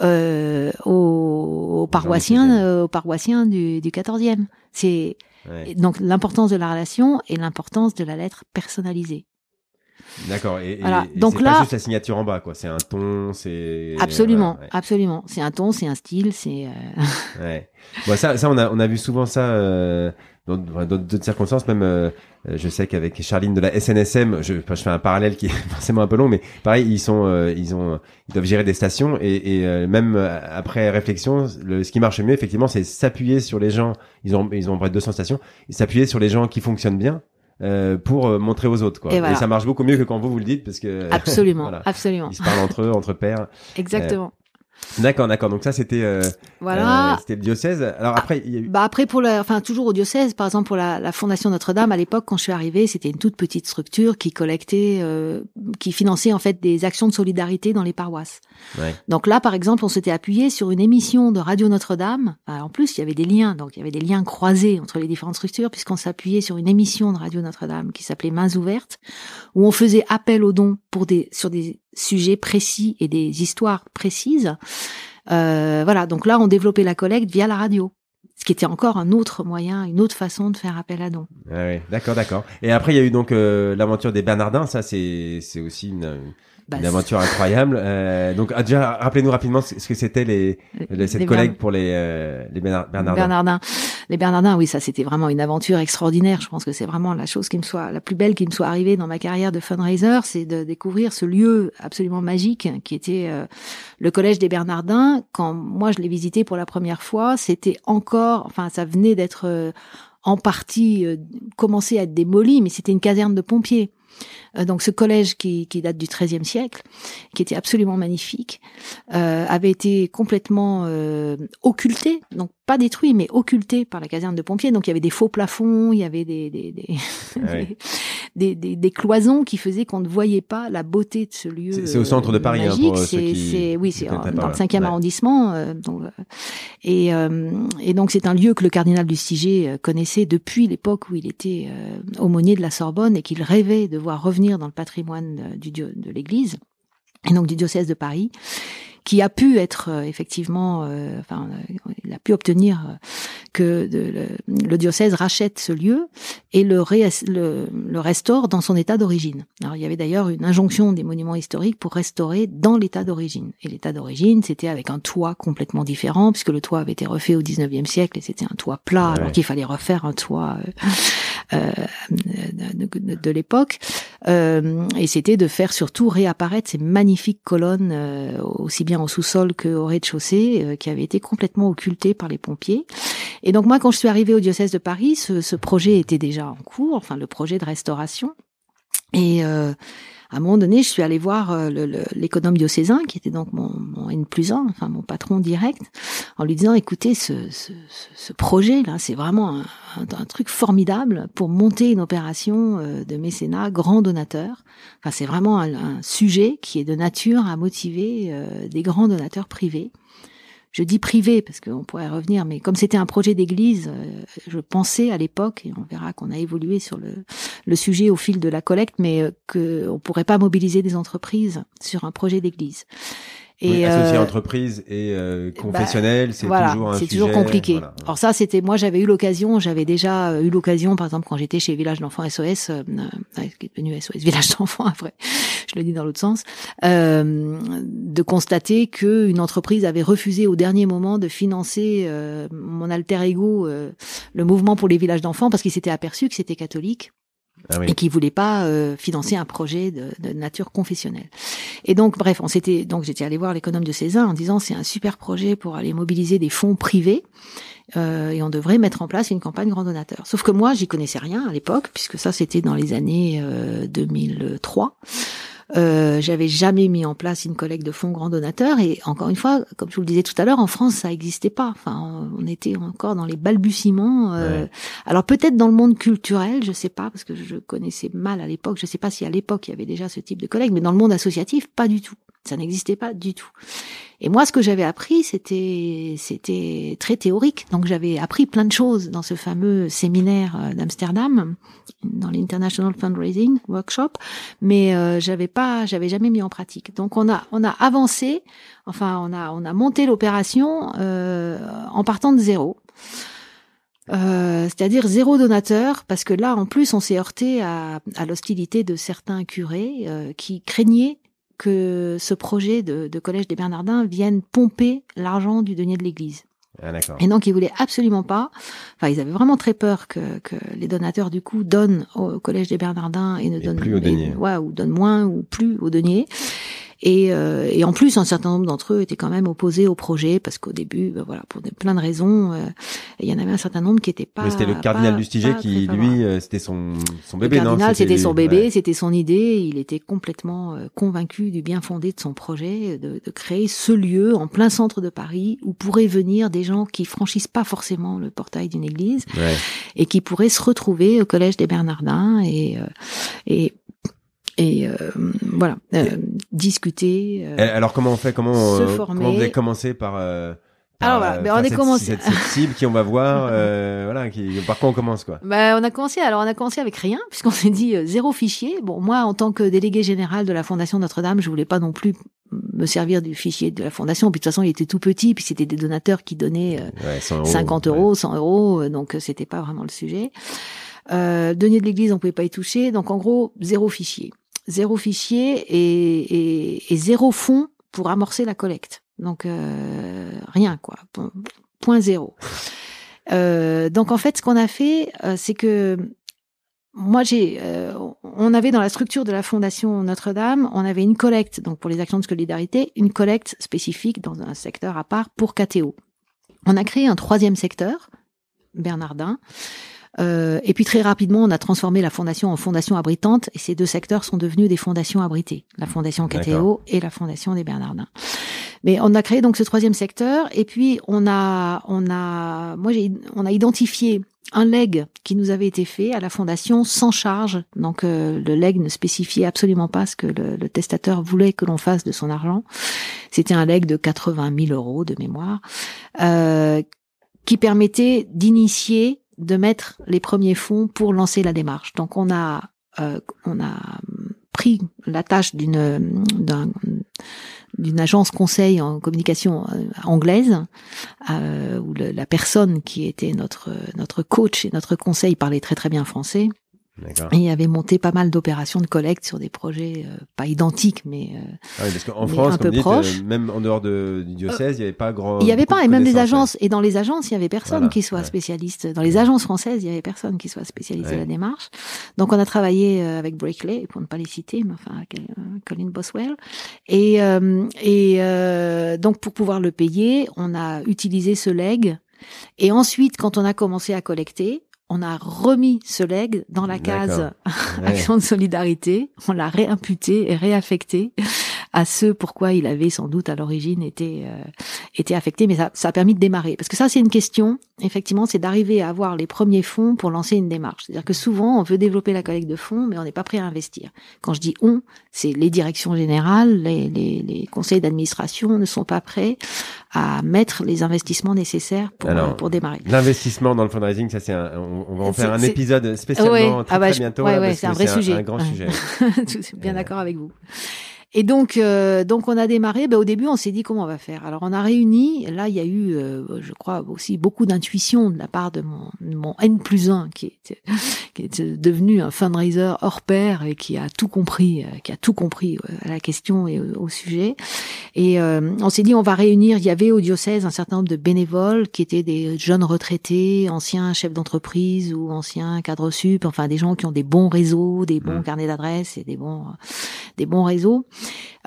B: euh, aux, aux paroissiens,
A: 16e.
B: euh, aux paroissiens du, du 14e. C'est
A: Ouais.
B: et donc l'importance de la relation et l'importance de la lettre personnalisée.
A: D'accord. Et,
B: Voilà.
A: et
B: Donc
A: c'est
B: là-
A: pas juste la signature en bas, quoi. C'est un ton, c'est.
B: Absolument,
A: voilà, ouais.
B: absolument. C'est un ton, c'est un style, c'est. euh,
A: Ouais. Bon, ça, ça, on a, on a vu souvent ça euh, dans d'autres circonstances. Même, euh, je sais qu'avec Charline de la SNSM, je, je fais un parallèle qui est forcément un peu long, mais pareil, ils sont, euh, ils ont, ils doivent gérer des stations et, et euh, même euh, après réflexion, le, ce qui marche mieux, effectivement, c'est s'appuyer sur les gens. Ils ont, ils ont près de 200 stations, et s'appuyer sur les gens qui fonctionnent bien. euh, pour euh, montrer aux autres quoi.
B: Et voilà.
A: ça marche beaucoup mieux que quand vous vous le dites parce que
B: Absolument,
A: voilà.
B: absolument,
A: ils se parlent entre eux, entre pairs.
B: exactement.
A: D'accord, d'accord. Donc ça, c'était euh,
B: voilà.
A: Euh, c'était le diocèse. Alors après, il y a eu...
B: bah après pour la, enfin toujours au diocèse, par exemple pour la, la Fondation Notre-Dame à l'époque quand je suis arrivée, c'était une toute petite structure qui collectait, euh, qui finançait en fait des actions de solidarité dans les paroisses.
A: Ouais.
B: Donc là, par exemple, on s'était appuyé sur une émission de Radio Notre-Dame. En plus, il y avait des liens, donc il y avait des liens croisés entre les différentes structures puisqu'on s'appuyait sur une émission de Radio Notre-Dame qui s'appelait Mains ouvertes, où on faisait appel aux dons pour des sur des sujets précis et des histoires précises. Euh, voilà, donc là, on développait la collecte via la radio. Ce qui était encore un autre moyen, une autre façon de faire appel à dons.
A: Ah ouais, d'accord, d'accord. Et après, il y a eu donc euh, l'aventure des Bernardins. Ça, c'est aussi une,
B: Bah,
A: une aventure incroyable. Euh, donc, ah, déjà, rappelez-nous rapidement ce que c'était les, les- cette
B: les
A: collègue
B: Bern-
A: pour les euh, les Bernar- Bernardins.
B: Bernardins. Les Bernardins, oui, ça c'était vraiment une aventure extraordinaire. Je pense que c'est vraiment la chose qui me soit la plus belle qui me soit arrivée dans ma carrière de fundraiser, c'est de découvrir ce lieu absolument magique qui était euh, le collège des Bernardins. Quand moi je l'ai visité pour la première fois, c'était encore, enfin ça venait d'être euh, en partie euh, commencé à être démoli, mais c'était une caserne de pompiers. Euh, donc ce collège qui, qui date du XIIIe siècle, qui était absolument magnifique, euh, avait été complètement euh, occulté, donc pas détruit, mais occulté par la caserne de pompiers. Donc il y avait des faux plafonds, il y avait des des, des,
A: Ah oui.
B: des, des- des cloisons qui faisaient qu'on ne voyait pas la beauté de ce lieu.
A: C'est- au centre de Paris, hein, pour, ceux qui-
B: oui, c'est dans le
A: ouais.
B: cinquième
A: Ouais.
B: arrondissement. euh, donc, et, et donc c'est un lieu que le cardinal du euh, connaissait depuis l'époque où il était aumônier de la Sorbonne et qu'il rêvait de revenir dans le patrimoine euh, de l'Église et donc du diocèse de Paris qui a pu être euh, effectivement, euh, a pu obtenir euh, que de- le, le diocèse rachète ce lieu et le, ré- le, le restaure dans son état d'origine. Alors il y avait d'ailleurs une injonction des monuments historiques pour restaurer dans l'état d'origine. Et l'état d'origine, c'était avec un toit complètement différent, puisque le toit avait été refait au 19e siècle et c'était un toit plat,
A: Ouais.
B: alors qu'il fallait refaire un toit euh, euh, de, de- de l'époque. Euh, et c'était de faire surtout réapparaître ces magnifiques colonnes, aussi bien au sous-sol qu'au rez-de-chaussée, qui avaient été complètement occultées par les pompiers. Et donc moi, quand je suis arrivée au diocèse de Paris, ce, projet était déjà en cours, enfin le projet de restauration. Et euh, à un moment donné, je suis allée voir euh, l'économe diocésain, qui était donc mon, mon N plus 1, enfin mon patron direct, en lui disant, écoutez, ce, projet-là, c'est vraiment un, truc formidable pour monter une opération euh, de mécénat grand donateur. Enfin, c'est vraiment un, sujet qui est de nature à motiver des grands donateurs privés. Je dis privé parce qu'on pourrait revenir, mais comme c'était un projet d'église, euh, je pensais à l'époque, et on verra qu'on a évolué sur le, sujet au fil de la collecte, mais euh, que on pourrait pas mobiliser des entreprises sur un projet d'église.
A: Oui, associé
B: euh,
A: entreprise et euh, confessionnel, c'est
B: voilà,
A: toujours un
B: c'est toujours compliqué.
A: voilà.
B: Alors ça, c'était moi, j'avais eu l'occasion, j'avais déjà euh, eu l'occasion, par exemple, quand j'étais chez Village d'enfants SOS, euh, euh, qui est devenu SOS Village d'enfants après, je le dis dans l'autre sens, euh, de constater que une entreprise avait refusé au dernier moment de financer euh, mon alter ego, euh, le mouvement pour les villages d'enfants, parce qu'il s'était aperçu que c'était catholique
A: Ah
B: et qui voulait pas euh, financer un projet de, de nature confessionnelle. Et donc, bref, on s'était donc j'étais allée voir l'économe de César en disant c'est un super projet pour aller mobiliser des fonds privés euh, et on devrait mettre en place une campagne grand donateur. Sauf que moi, j'y connaissais rien à l'époque puisque ça c'était dans les années euh, 2003. Euh, j'avais jamais mis en place une collecte de fonds grand donateur et encore une fois, comme je vous le disais tout à l'heure, en France ça n'existait pas. Enfin, on était encore dans les balbutiements. euh,
A: Ouais.
B: Alors peut-être dans le monde culturel, je sais pas parce que je connaissais mal à l'époque. Je sais pas si à l'époque il y avait déjà ce type de collecte, mais dans le monde associatif, pas du tout. Ça n'existait pas du tout. Et moi, ce que j'avais appris, c'était c'était très théorique. Donc j'avais appris plein de choses dans ce fameux séminaire euh, d'Amsterdam, dans l'International Fundraising Workshop, mais euh, j'avais pas, j'avais jamais mis en pratique. Donc on a on a avancé, enfin on a on a monté l'opération euh, en partant de zéro. Euh, c'est-à-dire zéro donateur, parce que là, en plus, on s'est heurté à, à l'hostilité de certains curés euh, qui craignaient que ce projet de, de collège des Bernardins vienne pomper l'argent du denier de l'Église.
A: Ah.
B: Et donc, ils voulaient absolument pas. Enfin, ils avaient vraiment très peur que, que les donateurs du coup donnent au collège des Bernardins et ne
A: Et
B: donnent
A: plus au denier.
B: ouais, ou donnent moins ou plus au denier. Et, euh, et en plus, un certain nombre d'entre eux étaient quand même opposés au projet parce qu'au début, ben voilà, pour plein de raisons, euh, il y en avait un certain nombre qui étaient pas.
A: Mais c'était le cardinal Lustiger qui, lui, euh, c'était son son
B: Le
A: bébé, non?
B: cardinal, c'était son bébé,
A: ouais.
B: c'était son idée. Il était complètement euh, convaincu du bien fondé de son projet, de, de créer ce lieu en plein centre de Paris où pourraient venir des gens qui franchissent pas forcément le portail d'une église
A: Ouais.
B: et qui pourraient se retrouver au collège des Bernardins et euh, et et euh, voilà euh, discuter. euh,
A: Et Alors comment on fait Comment
B: se
A: euh,
B: former.
A: comment vous avez commencé par euh, par,
B: Alors, voilà,
A: euh,
B: ben,
A: faire
B: on a
A: cette,
B: commencé-
A: cette, cette cible qui on va voir euh, voilà qui par quoi on commence quoi?
B: Bah, on a commencé. Alors, on a commencé avec rien, puisqu'on s'est dit euh, zéro fichier. Bon, moi, en tant que délégué général de la Fondation Notre-Dame, je voulais pas non plus me servir du fichier de la Fondation. Puis de toute façon, il était tout petit, puis c'était des donateurs qui donnaient euh,
A: ouais, 100 euros,
B: 50
A: ouais.
B: euros, 100 euros, donc c'était pas vraiment le sujet. Euh, denier de l'Église, on pouvait pas y toucher. Donc, en gros, zéro fichier, zéro fichier et, zéro fonds pour amorcer la collecte. Donc euh, rien quoi, Point- zéro. Euh, donc en fait, ce qu'on a fait, euh, c'est que moi j'ai, on avait dans la structure de la fondation Notre-Dame, on avait une collecte donc pour les actions de solidarité, une collecte spécifique dans un secteur à part pour KTO. On a créé un troisième secteur, Bernardin. Euh, et puis très rapidement, on a transformé la fondation en fondation abritante, et ces deux secteurs sont devenus des fondations abritées, la fondation KTO et la fondation des Bernardins. Mais on a créé donc ce troisième secteur, et puis on a, on a, moi j'ai, on a identifié un leg qui nous avait été fait à la fondation sans charge. Donc euh, le leg ne spécifiait absolument pas ce que le, le testateur voulait que l'on fasse de son argent. C'était un leg de 80 000 euros de mémoire, euh, qui permettait d'initier, de mettre les premiers fonds pour lancer la démarche. Donc on a, euh, on a pris la tâche d'une d'un- d'une agence conseil en communication euh, anglaise euh, où la personne qui était notre notre coach et notre conseil parlait très très bien français Et avait monté pas mal d'opérations de collecte sur des projets euh, pas identiques mais euh,
A: Ah oui, parce qu'en France,
B: un
A: comme
B: peu
A: vous dites,
B: proche.
A: euh, même en dehors de, du diocèse, il n'y avait pas grand.
B: il y avait pas
A: de
B: et même des agences et dans les agences il y avait personne
A: Voilà,
B: qui soit
A: ouais.
B: spécialiste dans les agences françaises il y avait personne qui soit spécialisé
A: Ouais.
B: à la démarche donc on a travaillé euh, avec Breakley pour ne pas les citer mais enfin avec, euh, Colin Boswell et euh, et euh, donc pour pouvoir le payer on a utilisé ce leg et ensuite quand on a commencé à collecter on a remis ce leg dans la case.
A: Ouais.
B: action de solidarité, on l'a réimputé et réaffecté à ce pourquoi il avait sans doute à l'origine été euh, été affecté, mais ça, ça a permis de démarrer. Parce que ça, c'est une question, effectivement, c'est d'arriver à avoir les premiers fonds pour lancer une démarche. C'est-à-dire que souvent, on veut développer la collecte de fonds, mais on n'est pas prêt à investir. Quand je dis on, c'est les directions générales, les, les, les conseils d'administration ne sont pas prêts à mettre les investissements nécessaires pour,
A: Alors,
B: pour démarrer.
A: L'investissement dans le fundraising, ça c'est un, on, on va en faire un épisode spécialement
B: Ouais.
A: très,
B: Ah bah,
A: très bientôt.
B: ouais, ouais, c'est un vrai sujet.
A: Un grand sujet.
B: Je suis bien
A: Euh.
B: d'accord avec vous. Et donc, euh, donc on a démarré. Ben, au début, on s'est dit comment on va faire? Alors, on a réuni. Là, il y a eu, euh, je crois, aussi beaucoup d'intuition de la part de mon, de mon N plus 1 qui est, qui est devenu un fundraiser hors pair et qui a tout compris, euh, qui a tout compris euh, à la question et au, sujet. Et euh, on s'est dit, on va réunir. Il y avait au diocèse un certain nombre de bénévoles qui étaient des jeunes retraités, anciens chefs d'entreprise ou anciens cadres sup, enfin des gens qui ont des bons réseaux, des bons
A: Mm.
B: carnets d'adresses et des bons des bons réseaux,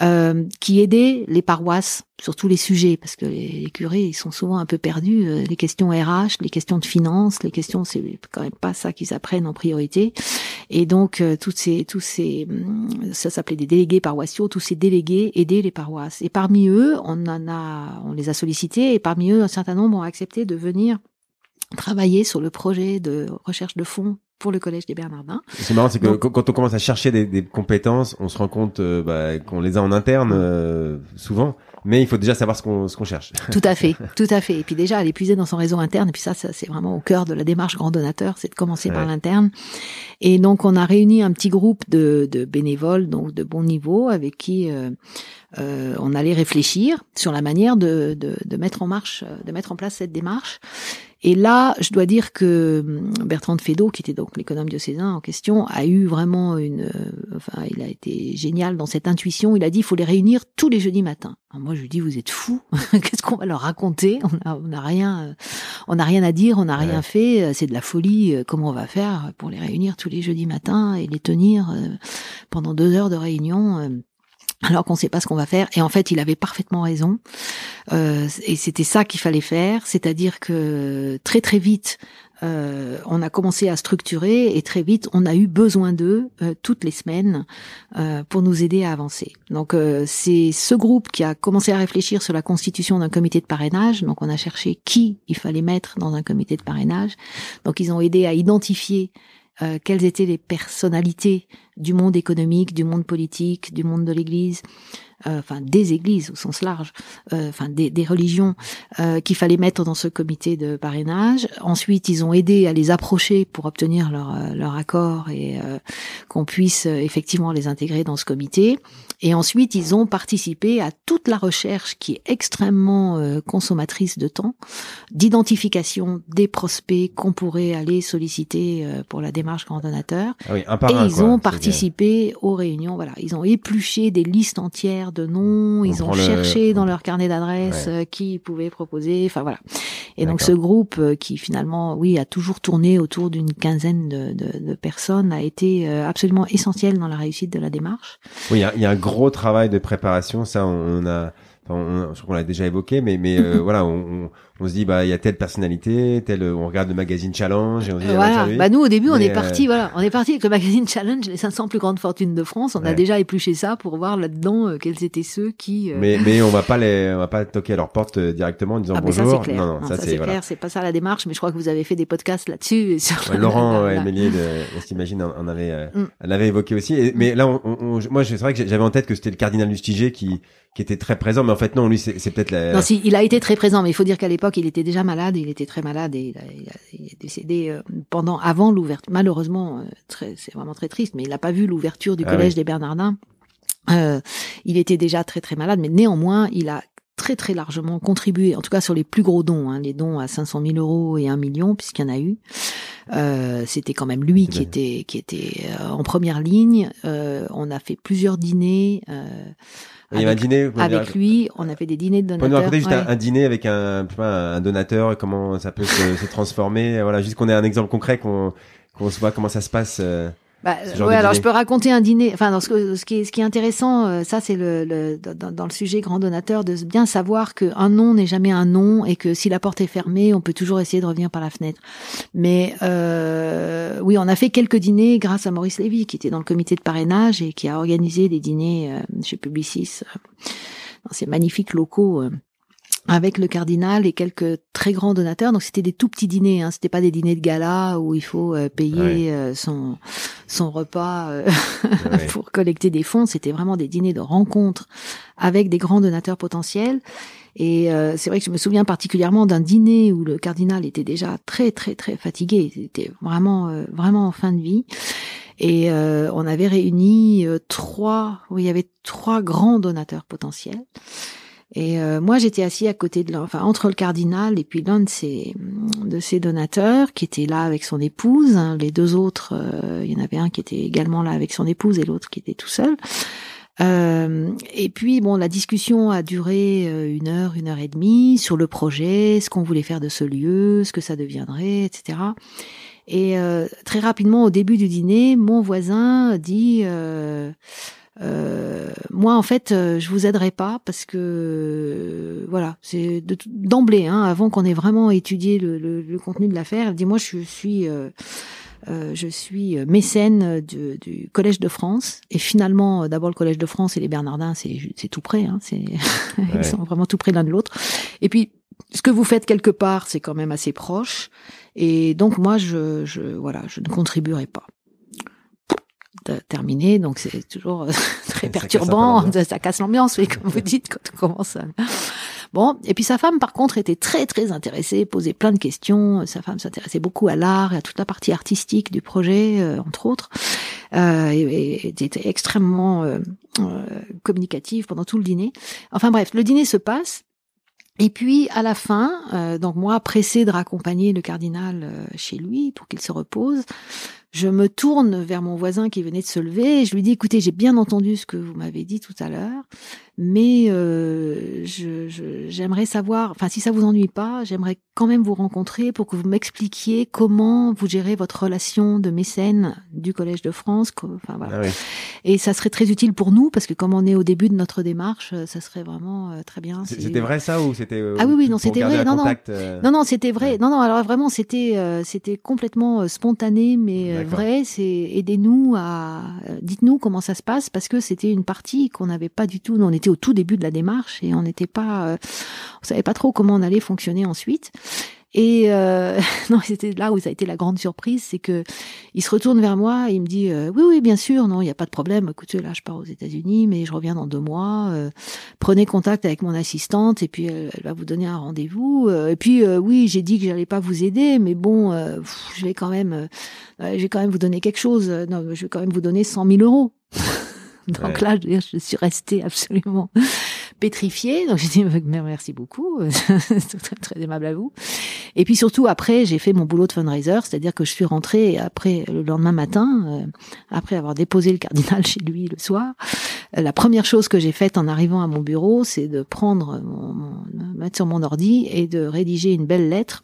B: euh, qui aidaient les paroisses sur tous les sujets, parce que les, les curés, ils sont souvent un peu perdus. euh, les questions RH, les questions de finances, les questions, c'est quand même pas ça qu'ils apprennent en priorité. Et donc, euh, toutes ces, tous ces, hum, ça s'appelait des délégués paroissiaux, tous ces délégués aidaient les paroisses. Et parmi eux, on en a, on les a sollicités, et parmi eux, un certain nombre ont accepté de venir travailler sur le projet de recherche de fonds pour le Collège des Bernardins.
A: C'est marrant, c'est que
B: Donc-
A: quand- on commence à chercher des, des compétences, on se rend compte euh, bah, qu'on les a en interne euh, souvent, mais il faut déjà savoir ce qu'on ce qu'on cherche.
B: Tout à fait, tout à fait. Et puis déjà, aller puiser dans son réseau interne, et puis ça, ça c'est vraiment au cœur de la démarche grand donateur, c'est de commencer par l'interne. Et donc, on a réuni un petit groupe de, de bénévoles, donc de bon niveau, avec qui euh, euh, on allait réfléchir sur la manière de, de, de mettre en marche, euh, de mettre en place cette démarche. Et là, je dois dire que hum, Bertrand de Fédot, qui était donc l'économe diocésain en question, a eu vraiment une, euh, enfin, il a été génial dans cette intuition. Il a dit, il faut les réunir tous les jeudis matins. Moi, je lui dis, vous êtes fous. Qu'est-ce qu'on va leur raconter? On a, on a rien, euh, on n'a rien à dire, on n'a rien fait. euh, C'est de la folie. Comment on va faire pour les réunir tous les jeudis matins et les tenir pendant deux heures de réunion alors qu'on ne sait pas ce qu'on va faire. Et en fait, il avait parfaitement raison. Euh, et c'était ça qu'il fallait faire, c'est-à-dire que très très vite, euh, on a commencé à structurer et très vite, on a eu besoin d'eux euh, toutes les semaines euh, pour nous aider à avancer. Donc c'est ce groupe qui a commencé à réfléchir sur la constitution d'un comité de parrainage. Donc on a cherché qui il fallait mettre dans un comité de parrainage. Donc ils ont aidé à identifier quelles étaient les personnalités du monde économique, du monde politique, du monde de l'Église, euh, enfin des églises au sens large, euh, enfin des, des religions euh, qu'il fallait mettre dans ce comité de parrainage. Ensuite, ils ont aidé à les approcher pour obtenir leur, leur accord et qu'on puisse effectivement les intégrer dans ce comité. Et ensuite, ils ont participé à toute la recherche qui est extrêmement consommatrice de temps, d'identification des prospects qu'on pourrait aller solliciter pour la démarche grand donateur.
A: Ah oui, un
B: par
A: et
B: ils ont participé aux réunions. Voilà, ils ont épluché des listes entières de noms, ils ont cherché dans leur carnet d'adresses euh, qui pouvait proposer, enfin voilà. Et donc ce groupe euh, qui finalement, oui, a toujours tourné autour d'une quinzaine de, de, de, personnes, a été euh, absolument essentiel dans la réussite de la démarche.
A: Oui, il y a, un gros travail de préparation, ça on a, on, je crois qu'on l'a déjà évoqué, mais mais voilà, on, on se dit bah il y a telle personnalité, tel on regarde le magazine Challenge et on dit
B: ah, voilà. bah, nous au début on est parti voilà, on est parti avec le magazine Challenge les 500 plus grandes fortunes de France, on a déjà épluché ça pour voir là-dedans euh, quels étaient ceux qui
A: euh, Mais mais on va pas les on va pas toquer à leur porte euh, directement en disant
B: ah,
A: bonjour.
B: Ça, clair. Non non, ça, c'est clair, c'est pas ça la démarche, mais je crois que vous avez fait des podcasts là-dessus
A: Laurent et Mélier de s'imagine on avait mm. on avait évoqué aussi mais là on, moi c'est vrai que j'avais en tête que c'était le cardinal Lustiger qui qui était très présent mais en fait non lui c'est peut-être la
B: Non si, il a été très présent mais il faut dire qu'à l'époque il était déjà malade il était très malade et il, est décédé euh, pendant, avant l'ouverture. Malheureusement, euh, c'est vraiment très triste, mais il n'a pas vu l'ouverture du ah collège des Bernardins. Euh, il était déjà très très malade, mais néanmoins, il a très très largement contribué, en tout cas sur les plus gros dons, hein, les dons à 500 000 euros et 1 million, puisqu'il y en a eu. Euh, C'était quand même lui qui était qui était en première ligne. Euh, on a fait plusieurs dîners. Euh,
A: il y avait un dîner
B: avec lui. On a fait des dîners de donateurs.
A: Pour nous raconter juste un, dîner avec un, un donateur, comment ça peut se, se transformer. Voilà, juste qu'on ait un exemple concret, qu'on qu'on se voit comment ça se passe. Euh.
B: Bah, ouais, alors je peux raconter un dîner. Enfin, ce, ce qui est ce qui est intéressant, euh, ça c'est le, le dans, dans, le sujet grand donateur de bien savoir que un nom n'est jamais un nom et que si la porte est fermée, on peut toujours essayer de revenir par la fenêtre. Mais euh, oui, on a fait quelques dîners grâce à Maurice Lévy qui était dans le comité de parrainage et qui a organisé des dîners euh, chez Publicis dans ces magnifiques locaux avec le cardinal et quelques très grands donateurs. Donc c'était des tout petits dîners, hein. c'était pas des dîners de gala où il faut euh, payer euh, son son repas euh, pour collecter des fonds. C'était vraiment des dîners de rencontres avec des grands donateurs potentiels. Et c'est vrai que je me souviens particulièrement d'un dîner où le cardinal était déjà très très très fatigué. Il était vraiment vraiment en fin de vie. Et on avait réuni trois, où il y avait trois grands donateurs potentiels. Et euh, moi, j'étais assis à côté de, enfin entre le cardinal et puis l'un de ses de ses donateurs qui était là avec son épouse. Hein. les deux autres, euh, il y en avait un qui était également là avec son épouse et l'autre qui était tout seul. Euh, et puis bon, la discussion a duré euh, une heure, une heure et demie sur le projet, ce qu'on voulait faire de ce lieu, ce que ça deviendrait, etc. Et très rapidement, au début du dîner, mon voisin dit euh, moi, en fait, euh, je vous aiderai pas parce que euh, voilà, c'est d'emblée, hein, avant qu'on ait vraiment étudié le, le, le contenu de l'affaire. Dis moi, je suis euh, je suis mécène du, du, Collège de France et finalement, d'abord le Collège de France et les Bernardins, c'est tout près, hein, c'est ils sont vraiment tout près l'un de l'autre. Et puis ce que vous faites quelque part, c'est quand même assez proche. Et donc moi, je, je voilà, je ne contribuerai pas terminé, donc c'est toujours euh, très perturbant, ça casse l'ambiance, oui, comme vous dites, quand on commence à... Bon, et puis sa femme, par contre, était très très intéressée, posait plein de questions. Sa femme s'intéressait beaucoup à l'art et à toute la partie artistique du projet, euh, entre autres, euh, et, était extrêmement euh, communicative pendant tout le dîner. Enfin bref, le dîner se passe. Et puis à la fin, donc moi pressée de raccompagner le cardinal chez lui pour qu'il se repose, je me tourne vers mon voisin qui venait de se lever et je lui dis écoutez, j'ai bien entendu ce que vous m'avez dit tout à l'heure. Mais euh, je- j'aimerais savoir, enfin si ça vous ennuie pas, j'aimerais quand même vous rencontrer pour que vous m'expliquiez comment vous gérez votre relation de mécène du Collège de France. co- Enfin voilà.
A: Ah oui.
B: Et ça serait très utile pour nous parce que comme on est au début de notre démarche, euh, ça serait vraiment euh, très bien. Si-
A: C'était vrai ça ou c'était euh,
B: Ah oui, oui, non, c'était vrai. Non, non. Non, non, c'était vrai.
A: Ouais.
B: Non, non, alors vraiment, c'était, c'était complètement spontané, mais vrai. C'est aidez-nous à, dites-nous comment ça se passe, parce que c'était une partie qu'on n'avait pas du tout. Nous, on était au tout début de la démarche et on n'était pas, euh, on savait pas trop comment on allait fonctionner ensuite. Et euh, non, c'était là où ça a été la grande surprise, c'est que il se retourne vers moi et il me dit euh, oui, oui, bien sûr, non, il n'y a pas de problème. Écoutez, là, je pars aux États-Unis, mais je reviens dans deux mois. euh, prenez contact avec mon assistante et puis elle, va vous donner un rendez-vous. Et puis oui, j'ai dit que j'allais pas vous aider, mais bon, je vais quand même, je vais quand même vous donner quelque chose. Non, je vais quand même vous donner 100 000 euros. Donc
A: Ouais.
B: là, je, suis restée absolument pétrifiée. Donc j'ai dit merci beaucoup, c'est très, très aimable à vous. Et puis surtout après, j'ai fait mon boulot de fundraiser, c'est-à-dire que je suis rentrée après le lendemain matin, euh, après avoir déposé le cardinal chez lui le soir. euh, La première chose que j'ai faite en arrivant à mon bureau, c'est de prendre mon, mon- mettre sur mon ordi et de rédiger une belle lettre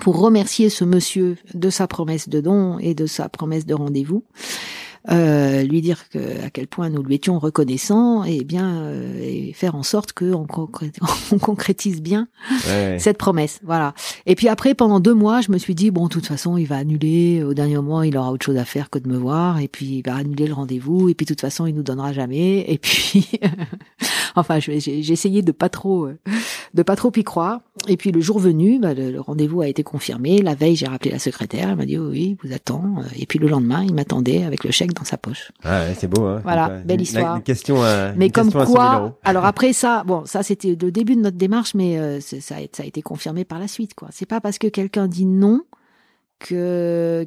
B: pour remercier ce monsieur de sa promesse de don et de sa promesse de rendez-vous. Euh, lui dire que à quel point nous lui étions reconnaissants et bien euh, et faire en sorte que on, concré- on concrétise bien
A: ouais.
B: cette promesse. Voilà. Et puis après, pendant deux mois, je me suis dit bon, de toute façon, il va annuler. Au dernier moment, il aura autre chose à faire que de me voir. Et puis il va annuler le rendez-vous. Et puis de toute façon, il nous donnera jamais. Et puis, enfin, j'ai essayé de pas trop, euh, de pas trop y croire. Et puis le jour venu, bah, le, le rendez-vous a été confirmé. La veille, j'ai rappelé la secrétaire. Elle m'a dit oui, oui, vous attend. Et puis le lendemain, il m'attendait avec le chèque dans sa poche.
A: Ah ouais, c'est beau. Hein.
B: Voilà,
A: euh,
B: belle histoire.
A: Une question à,
B: Mais
A: une
B: comme
A: question à 100 000 euros.
B: quoi Alors après ça, bon, ça c'était le début de notre démarche, mais euh, ça, a, ça a été confirmé par la suite. quoi. C'est pas parce que quelqu'un dit non que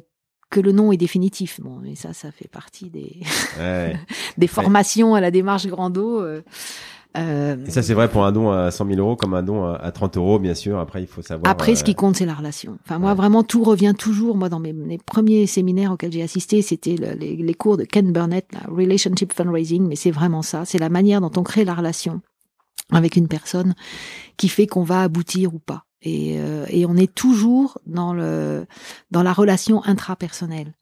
B: que le non est définitif. Bon, et ça, ça fait partie des
A: Ouais, ouais.
B: des formations à la démarche Grando. euh, euh,
A: Et ça, c'est vrai pour un don à 100 000 euros comme un don à- à 30 euros, bien sûr. Après, il faut savoir.
B: Après, ce
A: euh,
B: qui compte, c'est la relation. Enfin, moi,
A: ouais.
B: vraiment, tout revient toujours. Moi, dans mes, mes premiers séminaires auxquels j'ai assisté, c'était le- les, les cours de Ken Burnett, la Relationship Fundraising, mais c'est vraiment ça. C'est la manière dont on crée la relation avec une personne qui fait qu'on va aboutir ou pas. Et, euh, et on est toujours dans le dans la relation intrapersonnelle.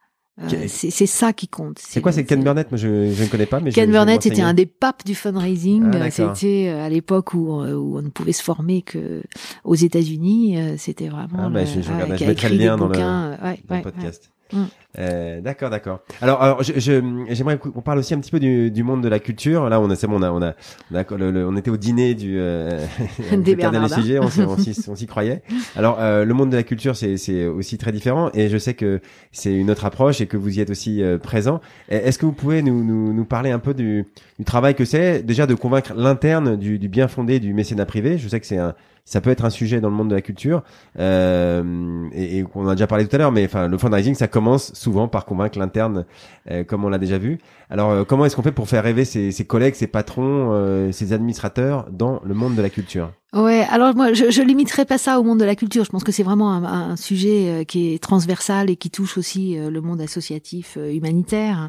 B: Euh, c'est ça qui compte.
A: C'est quoi, c'est Ken Burnett? Moi, je, je ne connais pas, mais
B: Ken Burnett,
A: renseigner.
B: un des papes du fundraising.
A: Ah, d'accord.
B: c'était euh, à l'époque où, euh, où on ne pouvait se former que aux États-Unis. euh, C'était vraiment.
A: Ah, bah, je- je regarde, je mettrai le lien dans le-
B: euh, ouais, ouais,
A: podcast.
B: Mm.
A: Euh, d'accord, d'accord. Alors, alors, je, je- j'aimerais qu'on parle aussi un petit peu du, du monde de la culture. Là, on a, c'est bon, on a, on a, on, a- le- le- on était au dîner du euh,
B: Des Bernardins.
A: Luciger, on, s'y- on s'y, on s'y croyait. Alors, euh, le monde de la culture, c'est, c'est aussi très différent, et je sais que c'est une autre approche et que vous y êtes aussi euh, présent. Est-ce que vous pouvez nous, nous, nous parler un peu du, du travail que c'est, déjà de convaincre l'interne du, du bien fondé du mécénat privé? Je sais que c'est un, ça peut être un sujet dans le monde de la culture, euh, et, et on en a déjà parlé tout à l'heure, mais enfin, le fundraising, ça commence souvent par convaincre l'interne, euh, comme on l'a déjà vu. Alors, euh, comment est-ce qu'on fait pour faire rêver ses, ses collègues, ses patrons, euh, ses administrateurs dans le monde de la culture?
B: Ouais, alors moi, je, je limiterai pas ça au monde de la culture. Je pense que c'est vraiment un, un sujet euh, qui est transversal et qui touche aussi le monde associatif humanitaire.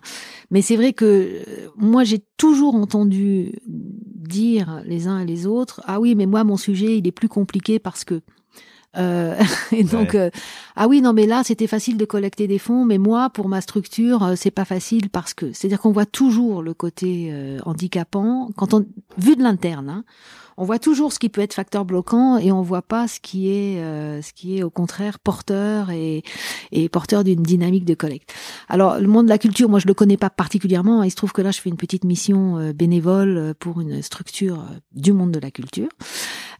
B: Mais c'est vrai que moi, j'ai toujours entendu dire les uns et les autres, ah oui, mais moi, mon sujet, il est plus compliqué parce que. Euh, et donc, euh, ah oui, non, mais là, c'était facile de collecter des fonds, mais moi, pour ma structure, euh, c'est pas facile parce que. C'est-à-dire qu'on voit toujours le côté euh, handicapant quand on, vu de l'interne. Hein, on voit toujours ce qui peut être facteur bloquant et on voit pas ce qui est euh, ce qui est au contraire porteur et, et porteur d'une dynamique de collecte. Alors le monde de la culture, moi je le connais pas particulièrement. Il se trouve que là je fais une petite mission euh, bénévole euh, pour une structure du monde de la culture.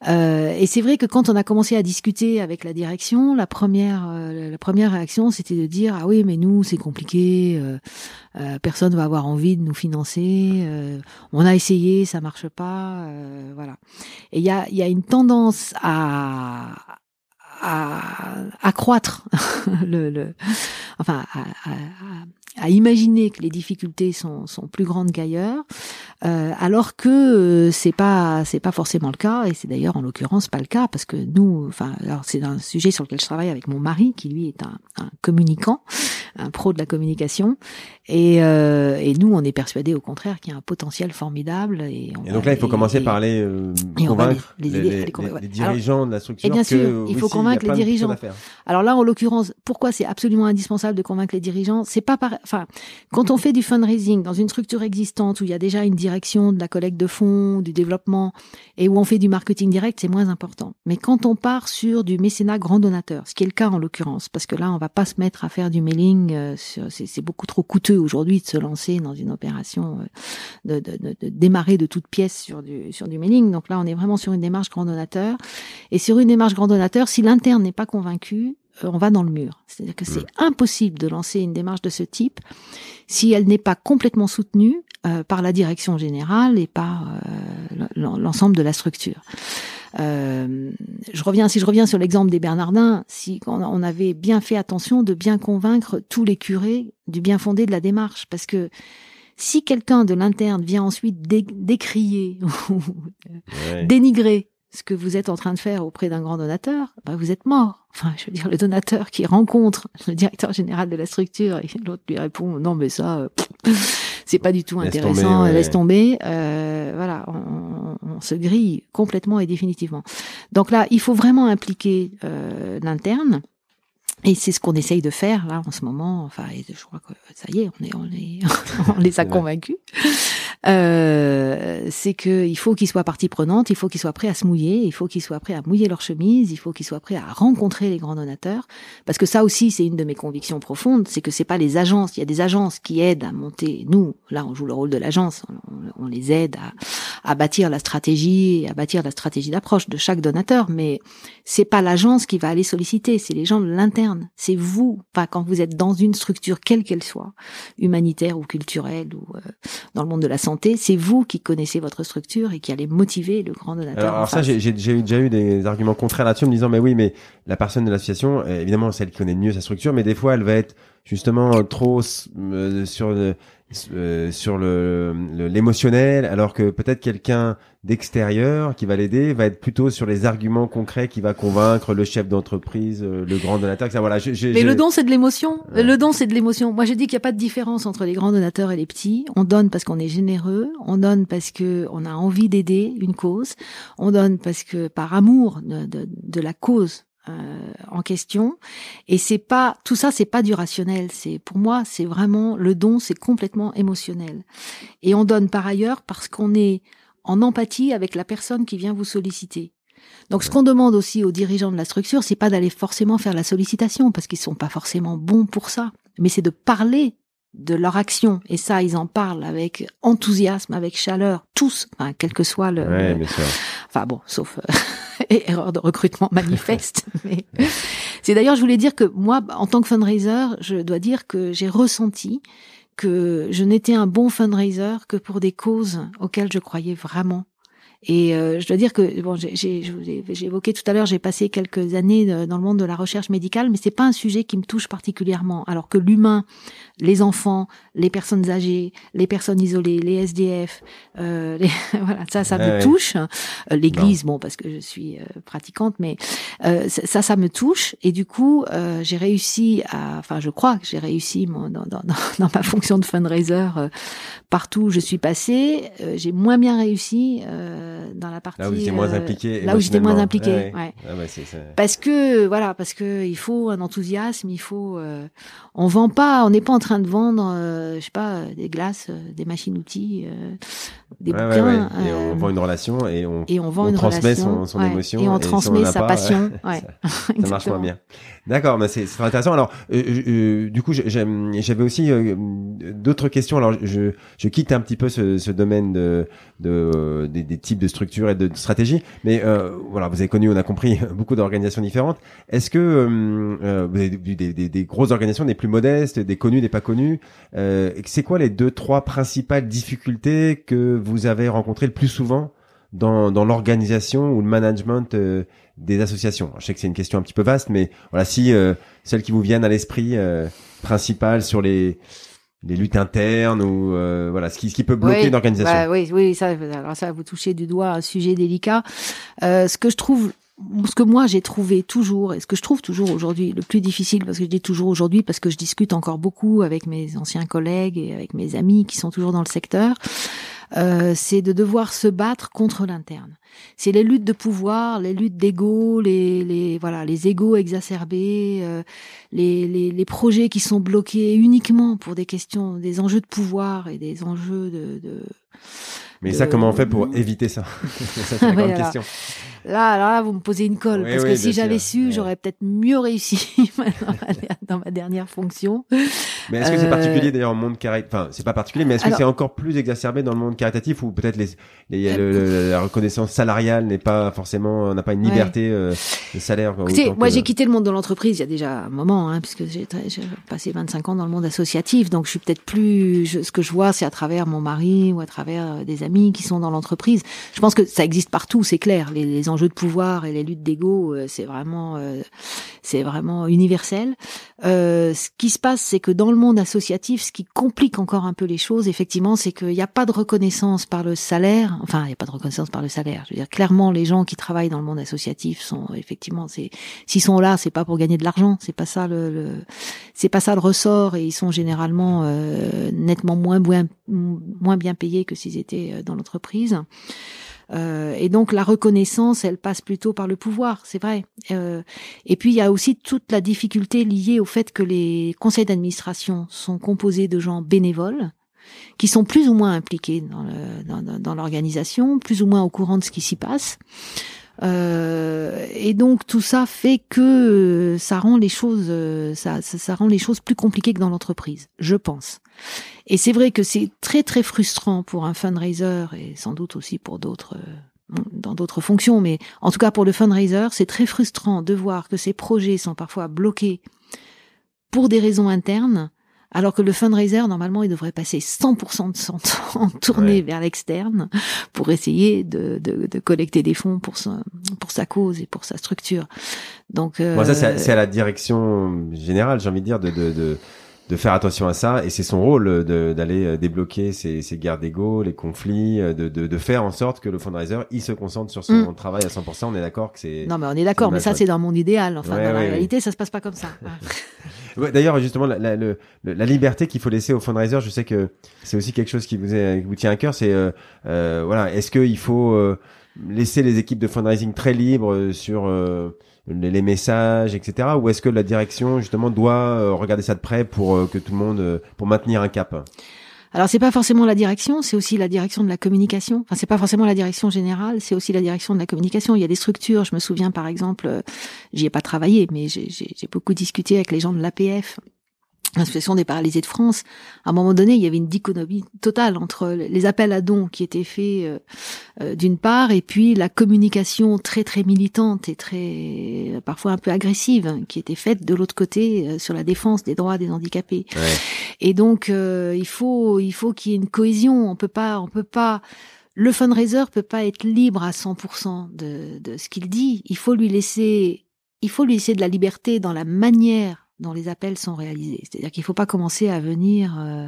B: Euh, et c'est vrai que quand on a commencé à discuter avec la direction, la première euh, la première réaction c'était de dire ah oui mais nous c'est compliqué, euh, euh, personne va avoir envie de nous financer, euh, on a essayé ça marche pas, euh, voilà. Et il y a, il y a une tendance à, à accroître le, le enfin à, à, à, imaginer que les difficultés sont, sont plus grandes qu'ailleurs, euh, alors que euh, c'est pas c'est pas forcément le cas et c'est d'ailleurs en l'occurrence pas le cas parce que nous, enfin alors c'est un sujet sur lequel je travaille avec mon mari qui lui est un, un communicant un pro de la communication. Et, euh, et nous, on est persuadés au contraire qu'il y a un potentiel formidable. Et,
A: et donc là, il faut commencer par les euh, convaincre les, les, les, les, dirigeants de la structure.
B: Et bien sûr, il faut convaincre les dirigeants. Alors là, en l'occurrence, pourquoi c'est absolument indispensable de convaincre les dirigeants? C'est pas par, enfin, quand on fait du fundraising dans une structure existante où il y a déjà une direction de la collecte de fonds, du développement, et où on fait du marketing direct, c'est moins important. Mais quand on part sur du mécénat grand donateur, ce qui est le cas en l'occurrence, parce que là, on va pas se mettre à faire du mailing, euh, c'est beaucoup trop coûteux aujourd'hui de se lancer dans une opération, euh, de, démarrer de toutes pièces sur du, sur du mailing. Donc là, on est vraiment sur une démarche grand donateur. Et sur une démarche grand donateur, si l'interne n'est pas convaincu, on va dans le mur. C'est-à-dire que c'est impossible de lancer une démarche de ce type si elle n'est pas complètement soutenue euh, par la direction générale et par euh, l'ensemble de la structure. Euh, je reviens, si je reviens sur l'exemple des Bernardins, si on avait bien fait attention de bien convaincre tous les curés du bien fondé de la démarche, parce que si quelqu'un de l'interne vient ensuite décrier ou dénigrer ce que vous êtes en train de faire auprès d'un grand donateur, bah vous êtes mort. Enfin, je veux dire, le donateur qui rencontre le directeur général de la structure et l'autre lui répond non mais ça, euh, c'est pas du tout intéressant, laisse tomber. Euh, voilà, on, on, se grille complètement et définitivement. Donc là, il faut vraiment impliquer euh, l'interne. Et c'est ce qu'on essaye de faire là en ce moment. Enfin, je crois que ça y est, on est, on, est, on les a convaincus euh, c'est qu'il faut qu'ils soient partie prenante, il faut qu'ils soient prêts à se mouiller, il faut qu'ils soient prêts à mouiller leur chemise, il faut qu'ils soient prêts à rencontrer les grands donateurs, parce que ça aussi c'est une de mes convictions profondes, c'est que c'est pas les agences, il y a des agences qui aident à monter. Nous, là, on joue le rôle de l'agence, on, les aide à, à bâtir la stratégie, à bâtir la stratégie d'approche de chaque donateur, mais c'est pas l'agence qui va aller solliciter, c'est les gens de l'interne, c'est vous, pas quand vous êtes dans une structure quelle qu'elle soit, humanitaire ou culturelle ou euh, dans le monde de la santé c'est vous qui connaissez votre structure et qui allez motiver le grand donateur.
A: Alors, ça, j'ai déjà eu des arguments contraires là-dessus, me disant, mais oui, mais la personne de l'association, évidemment, celle qui connaît mieux sa structure, mais des fois, elle va être justement trop euh, sur le, euh, sur le l'émotionnel, alors que peut-être quelqu'un d'extérieur qui va l'aider va être plutôt sur les arguments concrets qui va convaincre le chef d'entreprise, euh, le grand donateur. Ça, voilà.
B: Mais le don c'est de l'émotion. Le don c'est de l'émotion. Moi je dis qu'il n'y a pas de différence entre les grands donateurs et les petits. On donne parce qu'on est généreux, on donne parce que on a envie d'aider une cause, on donne parce que par amour de, de, de la cause en question. Et c'est pas tout ça c'est pas du rationnel. C'est pour moi c'est vraiment le don c'est complètement émotionnel. Et on donne par ailleurs parce qu'on est en empathie avec la personne qui vient vous solliciter. Donc ce qu'on demande aussi aux dirigeants de la structure c'est pas d'aller forcément faire la sollicitation parce qu'ils sont pas forcément bons pour ça mais c'est de parler de leur action. Et ça ils en parlent avec enthousiasme avec chaleur tous enfin quel que soit le, enfin bon sauf euh, erreur de recrutement manifeste mais c'est d'ailleurs je voulais dire que moi en tant que fundraiser je dois dire que j'ai ressenti que je n'étais un bon fundraiser que pour des causes auxquelles je croyais vraiment et euh, je dois dire que bon, j'ai évoqué tout à l'heure, j'ai passé quelques années dans le monde de la recherche médicale, mais c'est pas un sujet qui me touche particulièrement. Alors que l'humain, les enfants, les personnes âgées, les personnes isolées, les SDF, euh, les, voilà, ça, ça me touche. Euh, L'Église, bon. parce que je suis euh, pratiquante, mais euh, ça, ça me touche. Et du coup, j'ai réussi à, enfin, je crois que j'ai réussi mon, dans, dans, dans, ma fonction de fundraiser partout où je suis passée. j'ai moins bien réussi dans la partie
A: là où j'étais moins impliqué.
B: là où j'étais moins impliqué, ouais. ouais. Ah bah parce que voilà, parce que il faut un enthousiasme, il faut. on vend pas, on n'est pas en train de vendre, euh, je sais pas, des glaces, euh, des machines-outils, euh, des ouais, bouquins.
A: Et on vend une relation et on,
B: et on, vend
A: on
B: une
A: transmet
B: relation,
A: son, son émotion.
B: Et on transmet sa
A: pas,
B: passion.
A: ça, ça marche moins bien. D'accord, mais c'est intéressant. Alors, euh, du coup, j'avais aussi euh, d'autres questions. Alors, je, je, quitte un petit peu ce, ce domaine de, de des, des, types de structures et de, stratégies, mais euh, voilà, vous avez connu, on a compris beaucoup d'organisations différentes. Est-ce que vous avez vu des, des, des, grosses organisations, des plus modestes, des connues, des pas connues C'est quoi les deux, trois principales difficultés que vous avez rencontrées le plus souvent dans, dans l'organisation ou le management euh, des associations? Je sais que c'est une question un petit peu vaste, mais voilà, si euh, celles qui vous viennent à l'esprit euh, principales sur les les luttes internes ou euh, voilà ce qui, ce qui peut bloquer
B: oui,
A: une organisation.
B: Bah, oui, oui, ça, alors ça, vous touchez du doigt un sujet délicat. Euh, ce que je trouve ce que moi j'ai trouvé toujours et ce que je trouve toujours aujourd'hui le plus difficile parce que je dis toujours aujourd'hui parce que je discute encore beaucoup avec mes anciens collègues et avec mes amis qui sont toujours dans le secteur euh, c'est de devoir se battre contre l'interne. C'est les luttes de pouvoir, les luttes d'ego, les, les voilà, les égos exacerbés, euh, les, les, les, projets qui sont bloqués uniquement pour des questions, des enjeux de pouvoir et des enjeux de, de
A: mais ça, comment on fait pour éviter ça C'est la grande question.
B: Là, là, vous me posez une colle parce que si j'avais su, j'aurais peut-être mieux réussi dans, ma, dernière fonction.
A: Mais est-ce que c'est euh, particulier d'ailleurs au monde caritatif Enfin, c'est pas particulier, mais est-ce que c'est encore plus exacerbé dans le monde caritatif ou peut-être les, les le, la reconnaissance salariale n'est pas forcément, n'a pas une liberté euh, de salaire.
B: Écoutez, moi j'ai quitté le monde de l'entreprise il y a déjà un moment, hein, puisque j'ai passé 25 ans dans le monde associatif, donc je suis peut-être plus. Je, ce que je vois, c'est à travers mon mari ou à travers euh, des amis qui sont dans l'entreprise. Je pense que ça existe partout, c'est clair. Les, les enjeux de pouvoir et les luttes d'ego, euh, c'est vraiment, euh, c'est vraiment universel. Euh, ce qui se passe, c'est que dans le monde associatif, ce qui complique encore un peu les choses, effectivement, c'est qu'il n'y a pas de reconnaissance par le salaire. Enfin, il n'y a pas de reconnaissance par le salaire. Je veux dire, clairement, les gens qui travaillent dans le monde associatif sont effectivement, c'est s'ils sont là, c'est pas pour gagner de l'argent. C'est pas ça le, le c'est pas ça le ressort, et ils sont généralement nettement moins bien, moins bien payés que s'ils étaient dans l'entreprise. Euh, et donc la reconnaissance, elle passe plutôt par le pouvoir, c'est vrai. Euh, et puis il y a aussi toute la difficulté liée au fait que les conseils d'administration sont composés de gens bénévoles qui sont plus ou moins impliqués dans l'organisation, plus ou moins au courant de ce qui s'y passe. Euh, et donc tout ça fait que ça rend les choses, ça, ça, ça rend les choses plus compliquées que dans l'entreprise, je pense. Et c'est vrai que c'est très très frustrant pour un fundraiser et sans doute aussi pour d'autres euh, dans d'autres fonctions, mais en tout cas pour le fundraiser, c'est très frustrant de voir que ces projets sont parfois bloqués pour des raisons internes alors que le fundraiser, normalement, il devrait passer 100% de son temps tourné vers l'externe pour essayer de, de, de, collecter des fonds pour sa, pour sa cause et pour sa structure. Donc,
A: euh... ça, c'est à, la direction générale, j'ai envie de dire, de, de, de de faire attention à ça et c'est son rôle d'aller euh, débloquer ces, ces guerres d'ego, les conflits, euh, de, de, de, faire en sorte que le fundraiser il se concentre sur son mm. travail à 100%. On est d'accord que c'est.
B: Non mais on est d'accord, mais ça c'est dans mon idéal. Enfin dans la réalité ça se passe pas comme ça.
A: D'ailleurs justement la, la, la liberté qu'il faut laisser au fundraiser, je sais que c'est aussi quelque chose qui vous, est, qui vous tient à cœur. C'est euh, euh voilà, est-ce qu'il faut laisser les équipes de fundraising très libres sur les, messages, etc. Ou est-ce que la direction justement doit euh, regarder ça de près pour euh, que tout le monde, euh, pour maintenir un cap?
B: Alors c'est pas forcément la direction, c'est aussi la direction de la communication. Enfin c'est pas forcément la direction générale, c'est aussi la direction de la communication. Il y a des structures. Je me souviens par exemple, j'y ai pas travaillé, mais j'ai beaucoup discuté avec les gens de l'APF l'association des paralysés de France, à un moment donné, il y avait une dichotomie totale entre les appels à dons qui étaient faits euh, euh, d'une part, et puis la communication très très militante et très parfois un peu agressive qui était faite de l'autre côté euh, sur la défense des droits des handicapés. Et donc il faut il faut qu'il y ait une cohésion. On peut pas on peut pas le fundraiser peut pas être libre à 100% de, de ce qu'il dit. Il faut lui laisser il faut lui laisser de la liberté dans la manière dont les appels sont réalisés. C'est-à-dire qu'il ne faut pas commencer à venir euh,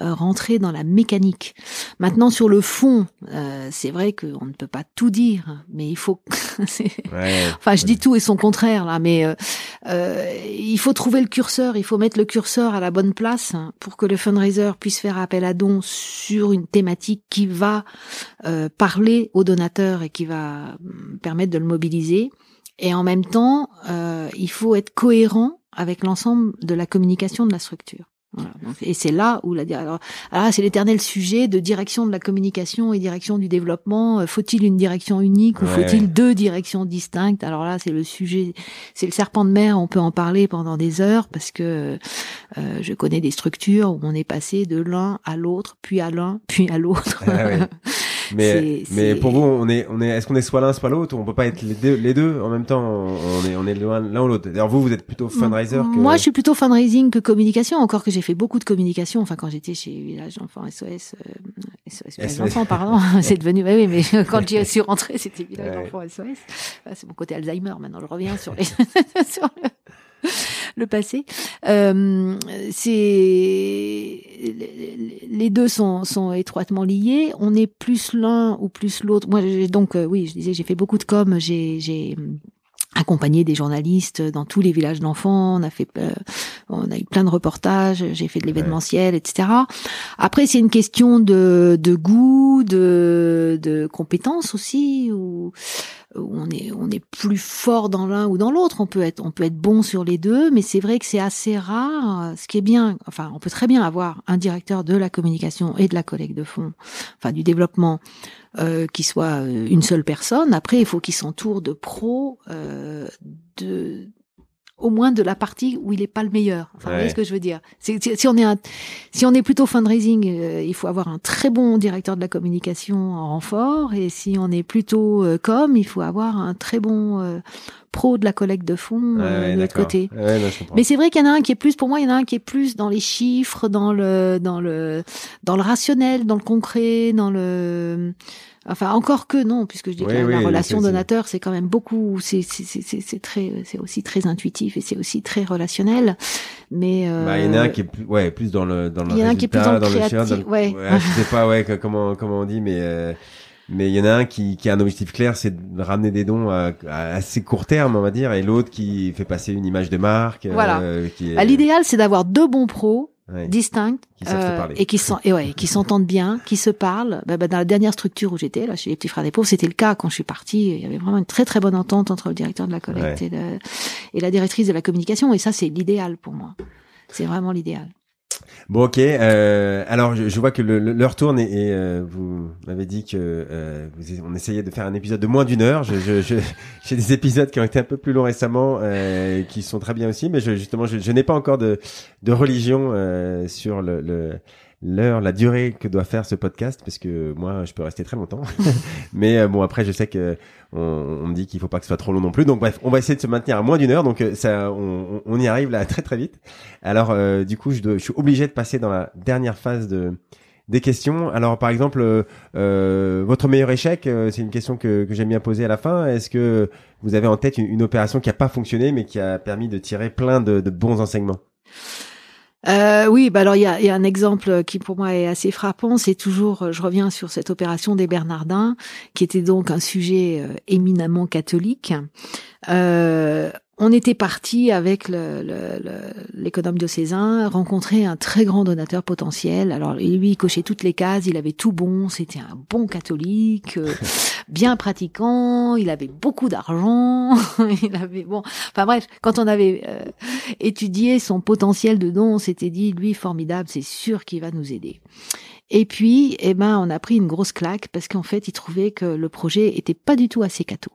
B: euh, rentrer dans la mécanique. Maintenant, sur le fond, euh, c'est vrai qu'on ne peut pas tout dire, mais il faut. enfin, je dis tout et son contraire là, mais il faut trouver le curseur. Il faut mettre le curseur à la bonne place pour que le fundraiser puisse faire appel à dons sur une thématique qui va parler au donateur et qui va mm, permettre de le mobiliser. Et en même temps, il faut être cohérent avec l'ensemble de la communication de la structure. Voilà, et c'est là où la alors, alors c'est l'éternel sujet de direction de la communication et direction du développement. Euh, faut-il une direction unique ou faut-il deux directions distinctes? Alors là, c'est le sujet, c'est le serpent de mer. On peut en parler pendant des heures parce que euh, je connais des structures où on est passé de l'un à l'autre, puis à l'un, puis à l'autre. Ah
A: mais mais pour vous, on est on est est-ce qu'on est soit l'un soit l'autre On peut pas être les deux, les deux en même temps. On est on est l'un ou l'autre? D'ailleurs, vous vous êtes plutôt fundraiser. Que...
B: Moi, je suis plutôt fundraising que communication. Encore que j'ai fait beaucoup de communication. Enfin, quand j'étais chez Village Enfants SOS, euh, SOS Village Enfants, pardon, c'est devenu. Oui, mais quand j'y suis rentrée, c'était Village Enfants SOS. c'est mon côté Alzheimer. Maintenant, je reviens sur les sur le le passé. Euh, c'est les deux sont, sont étroitement liés. On est plus l'un ou plus l'autre. Moi, donc euh, oui, je disais, j'ai fait beaucoup de com. J'ai j'ai accompagné des journalistes dans tous les villages d'enfants. On a fait, euh, on a eu plein de reportages. J'ai fait de l'événementiel, etc. Après, c'est une question de, de goût, de, de compétences aussi. Ou on est on est plus fort dans l'un ou dans l'autre. On peut être on peut être bon sur les deux, mais c'est vrai que c'est assez rare. Ce qui est bien, enfin, on peut très bien avoir un directeur de la communication et de la collecte de fonds, enfin du développement, euh, qui soit euh, une seule personne. Après, il faut qu'il s'entoure de pros, euh, de au moins de la partie où il n'est pas le meilleur. Enfin, vous voyez ce que je veux dire. Si, si, on est un, si on est plutôt fundraising, euh, il faut avoir un très bon directeur de la communication en renfort, et si on est plutôt euh, com, il faut avoir un très bon euh, pro de la collecte de fonds de l'autre côté. Mais c'est vrai qu'il y en a un qui est plus, pour moi, il y en a un qui est plus dans les chiffres, dans le, dans le, dans le rationnel, dans le concret, dans le Enfin, encore que non, puisque je dis que la, relation donateur, c'est quand même beaucoup, c'est c'est très, c'est aussi très intuitif et c'est aussi très relationnel. Mais
A: euh... bah, il y en a un qui est plus, ouais, plus dans le dans le il y en a un qui est plus dans le créatif, ouais. je sais pas, ouais, comment comment on dit, mais. Euh... Mais il y en a un qui, qui a un objectif clair, c'est de ramener des dons à, assez court terme, on va dire, et l'autre qui fait passer une image de marque.
B: Voilà. Euh, bah, l'idéal, c'est d'avoir deux bons pros distinctes euh, et qui sont et ouais, qui s'entendent bien, qui se parlent. Bah, bah, dans la dernière structure où j'étais, là, chez les petits frères des pauvres, c'était le cas quand je suis partie. Il y avait vraiment une très très bonne entente entre le directeur de la collecte et, et la directrice de la communication, et ça, c'est l'idéal pour moi. C'est vraiment l'idéal.
A: Bon, ok. Euh, alors, je, je, vois que l'heure tourne et, et euh, vous m'avez dit que euh, vous, on essayait de faire un épisode de moins d'une heure. J'ai je, je, des épisodes qui ont été un peu plus longs récemment, euh, qui sont très bien aussi, mais justement, je, n'ai pas encore de, de religion euh, sur le, le l'heure, la durée que doit faire ce podcast, parce que moi, je peux rester très longtemps. Mais euh, bon, après, je sais que on, me dit qu'il faut pas que ce soit trop long non plus. Donc bref, on va essayer de se maintenir à moins d'une heure. Donc euh, ça, on, y arrive là très très vite. Alors euh, du coup, je, suis obligé de passer dans la dernière phase de des questions. Alors par exemple, votre meilleur échec, c'est une question que, j'aime bien poser à la fin. Est-ce que vous avez en tête une, opération qui a pas fonctionné, mais qui a permis de tirer plein de bons enseignements?
B: Euh, oui, bah alors il y a, un exemple qui pour moi est assez frappant. C'est toujours, je reviens sur cette opération des Bernardins, qui était donc un sujet euh, éminemment catholique. Euh, on était parti avec l'économe le, diocésain rencontrer un très grand donateur potentiel. Alors lui, il cochait toutes les cases, il avait tout bon, c'était un bon catholique, euh, bien pratiquant, il avait beaucoup d'argent, il avait bon. Enfin bref, quand on avait euh, étudié son potentiel de don, on s'était dit lui formidable, c'est sûr qu'il va nous aider. Et puis, eh ben, on a pris une grosse claque parce qu'en fait, il trouvait que le projet était pas du tout assez catho.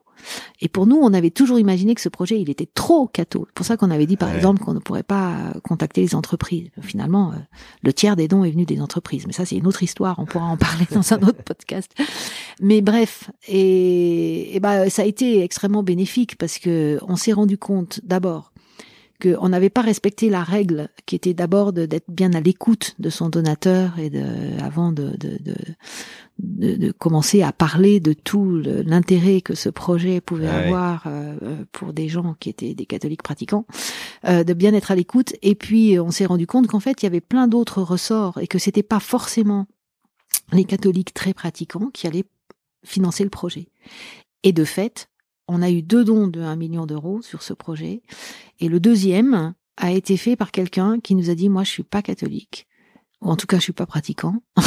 B: Et pour nous, on avait toujours imaginé que ce projet, il était trop catho. C'est pour ça qu'on avait dit, par exemple, qu'on ne pourrait pas contacter les entreprises. Finalement, euh, le tiers des dons est venu des entreprises. Mais ça, c'est une autre histoire. On pourra en parler dans un autre podcast. Mais bref, et, et bah, ça a été extrêmement bénéfique parce que on s'est rendu compte d'abord qu'on n'avait pas respecté la règle qui était d'abord d'être bien à l'écoute de son donateur et de, avant de, de, de, de commencer à parler de tout l'intérêt que ce projet pouvait avoir euh, pour des gens qui étaient des catholiques pratiquants, euh, de bien être à l'écoute. Et puis on s'est rendu compte qu'en fait il y avait plein d'autres ressorts et que c'était pas forcément les catholiques très pratiquants qui allaient financer le projet. Et de fait, on a eu deux dons de 1 million d'euros sur ce projet. Et le deuxième a été fait par quelqu'un qui nous a dit, moi, je suis pas catholique. Ou en tout cas, je suis pas pratiquant.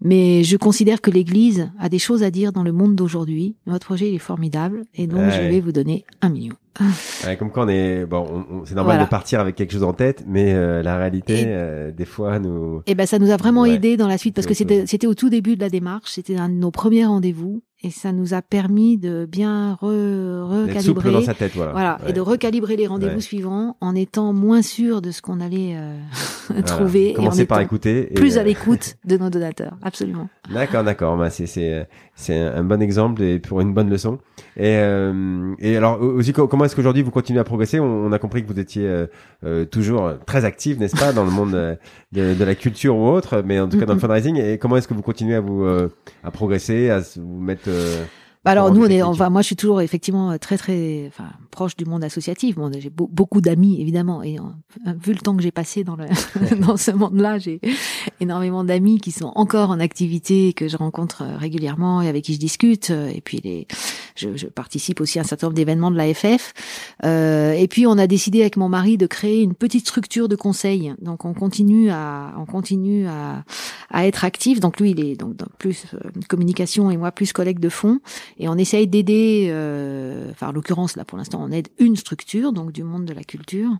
B: Mais je considère que l'Église a des choses à dire dans le monde d'aujourd'hui. Votre projet il est formidable et donc je vais vous donner un million.
A: comme quand on est bon, c'est normal de partir avec quelque chose en tête, mais euh, la réalité, euh, des fois, nous.
B: Eh ben, ça nous a vraiment aidé dans la suite parce que c'était, c'était au tout début de la démarche, c'était un de nos premiers rendez-vous et ça nous a permis de bien re recalibrer
A: dans sa tête, voilà,
B: voilà et de recalibrer les rendez-vous suivants en étant moins sûr de ce qu'on allait euh, trouver
A: Commencer et en par écouter
B: plus à l'écoute de nos donateurs absolument.
A: D'accord d'accord. Bah, c'est c'est c'est un bon exemple et pour une bonne leçon. Et et alors aussi comment est-ce qu'aujourd'hui vous continuez à progresser? On, a compris que vous étiez euh, euh, toujours très active, n'est-ce pas, dans le monde euh, de, la culture ou autre, mais en tout cas dans le fundraising. Et comment est-ce que vous continuez à vous à progresser, à vous mettre the
B: Bah alors nous, on est, enfin, moi, je suis toujours effectivement très, très, enfin, proche du monde associatif. Bon, j'ai beau- beaucoup d'amis, évidemment, et euh, vu le temps que j'ai passé dans le, dans ce monde-là, j'ai énormément d'amis qui sont encore en activité, que je rencontre euh, régulièrement et avec qui je discute. euh, Et puis les, je, je participe aussi à un certain nombre d'événements de l'AFF. Euh, et puis on a décidé avec mon mari de créer une petite structure de conseil. Donc on continue à, on continue à, à être actif. Donc lui, il est donc plus euh, communication et moi plus collègue de fonds. Et on essaye d'aider, euh, enfin en l'occurrence là pour l'instant on aide une structure donc du monde de la culture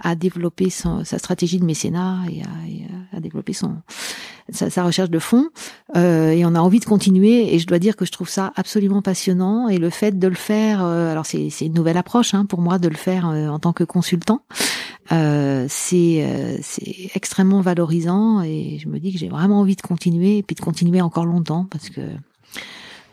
B: à développer son- sa stratégie de mécénat et à, à- développer son sa, sa recherche de fonds. Euh, et on a envie de continuer. Et je dois dire que je trouve ça absolument passionnant. Et le fait de le faire, euh, alors c'est c'est une nouvelle approche hein, pour moi de le faire euh, en tant que consultant. Euh, c'est euh, c'est extrêmement valorisant et je me dis que j'ai vraiment envie de continuer et puis de continuer encore longtemps parce que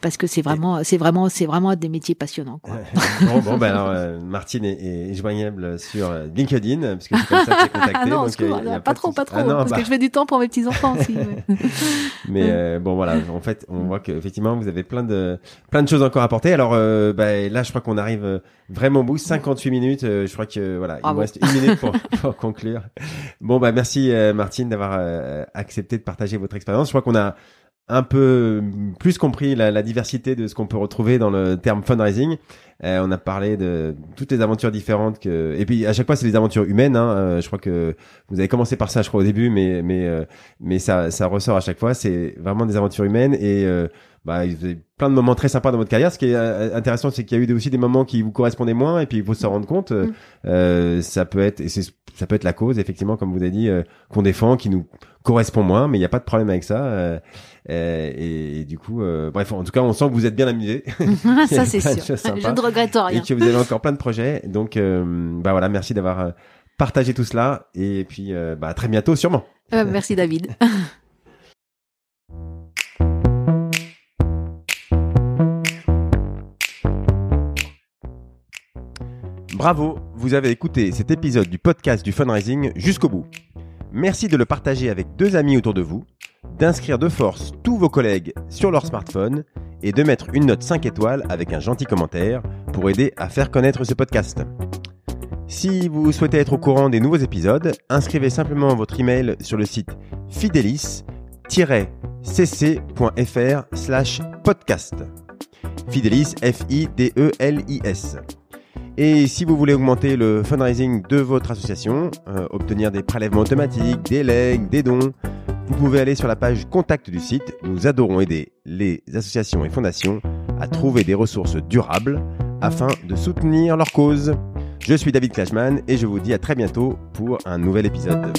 B: parce que c'est vraiment c'est vraiment c'est vraiment des métiers passionnants quoi.
A: bon, bon, ben alors, euh, Martine est, est joignable sur euh, LinkedIn, parce que c'est comme ça que j'ai contacté.
B: Ah non,
A: donc, euh, y a
B: pas trop, pas trop,
A: Ah non,
B: parce
A: bah,
B: que je fais du temps pour mes petits enfants aussi.
A: Mais euh, bon, voilà, en fait, on voit qu'effectivement, vous avez plein de, plein de choses encore à apporter. Alors, euh, bah, là, je crois qu'on arrive vraiment au bout, 58 minutes. euh, je crois que, voilà, il
B: Bravo.
A: me reste une minute pour, pour conclure. Bon, bah, merci, euh, Martine, d'avoir euh, accepté de partager votre expérience. Je crois qu'on a un peu plus compris la, la diversité de ce qu'on peut retrouver dans le terme fundraising. Euh, on a parlé de toutes les aventures différentes que et puis à chaque fois c'est des aventures humaines. Hein. Euh, je crois que vous avez commencé par ça, je crois au début, mais mais euh, mais ça ça ressort à chaque fois. C'est vraiment des aventures humaines et euh, bah vous avez plein de moments très sympas dans votre carrière. Ce qui est euh, intéressant, c'est qu'il y a eu aussi des moments qui vous correspondaient moins et puis il faut s'en rendre compte. Euh,
B: Mm.
A: euh, ça peut être et c'est ça peut être la cause effectivement comme vous avez dit euh, qu'on défend, qui nous correspond moins, mais il n'y a pas de problème avec ça. euh, et, et du coup, euh, bref, en tout cas, on sent que vous êtes bien amusé.
B: ça c'est sûr. Je ne regrette
A: et
B: rien.
A: que vous avez encore plein de projets. Donc, euh, bah voilà, merci d'avoir euh, partagé tout cela. Et puis, euh, bah, à très bientôt, sûrement.
B: Euh, merci David.
A: Bravo, vous avez écouté cet épisode du podcast du fundraising jusqu'au bout. Merci de le partager avec deux amis autour de vous, d'inscrire de force tous vos collègues sur leur smartphone et de mettre une note 5 étoiles avec un gentil commentaire pour aider à faire connaître ce podcast. Si vous souhaitez être au courant des nouveaux épisodes, inscrivez simplement votre email sur le site fidelis-cc.fr slash podcast. Fidelis, F-I-D-E-L-I-S. Et si vous voulez augmenter le fundraising de votre association, euh, obtenir des prélèvements automatiques, des legs, des dons, vous pouvez aller sur la page contact du site. Nous adorons aider les associations et fondations à trouver des ressources durables afin de soutenir leur cause. Je suis David Clashman et je vous dis à très bientôt pour un nouvel épisode.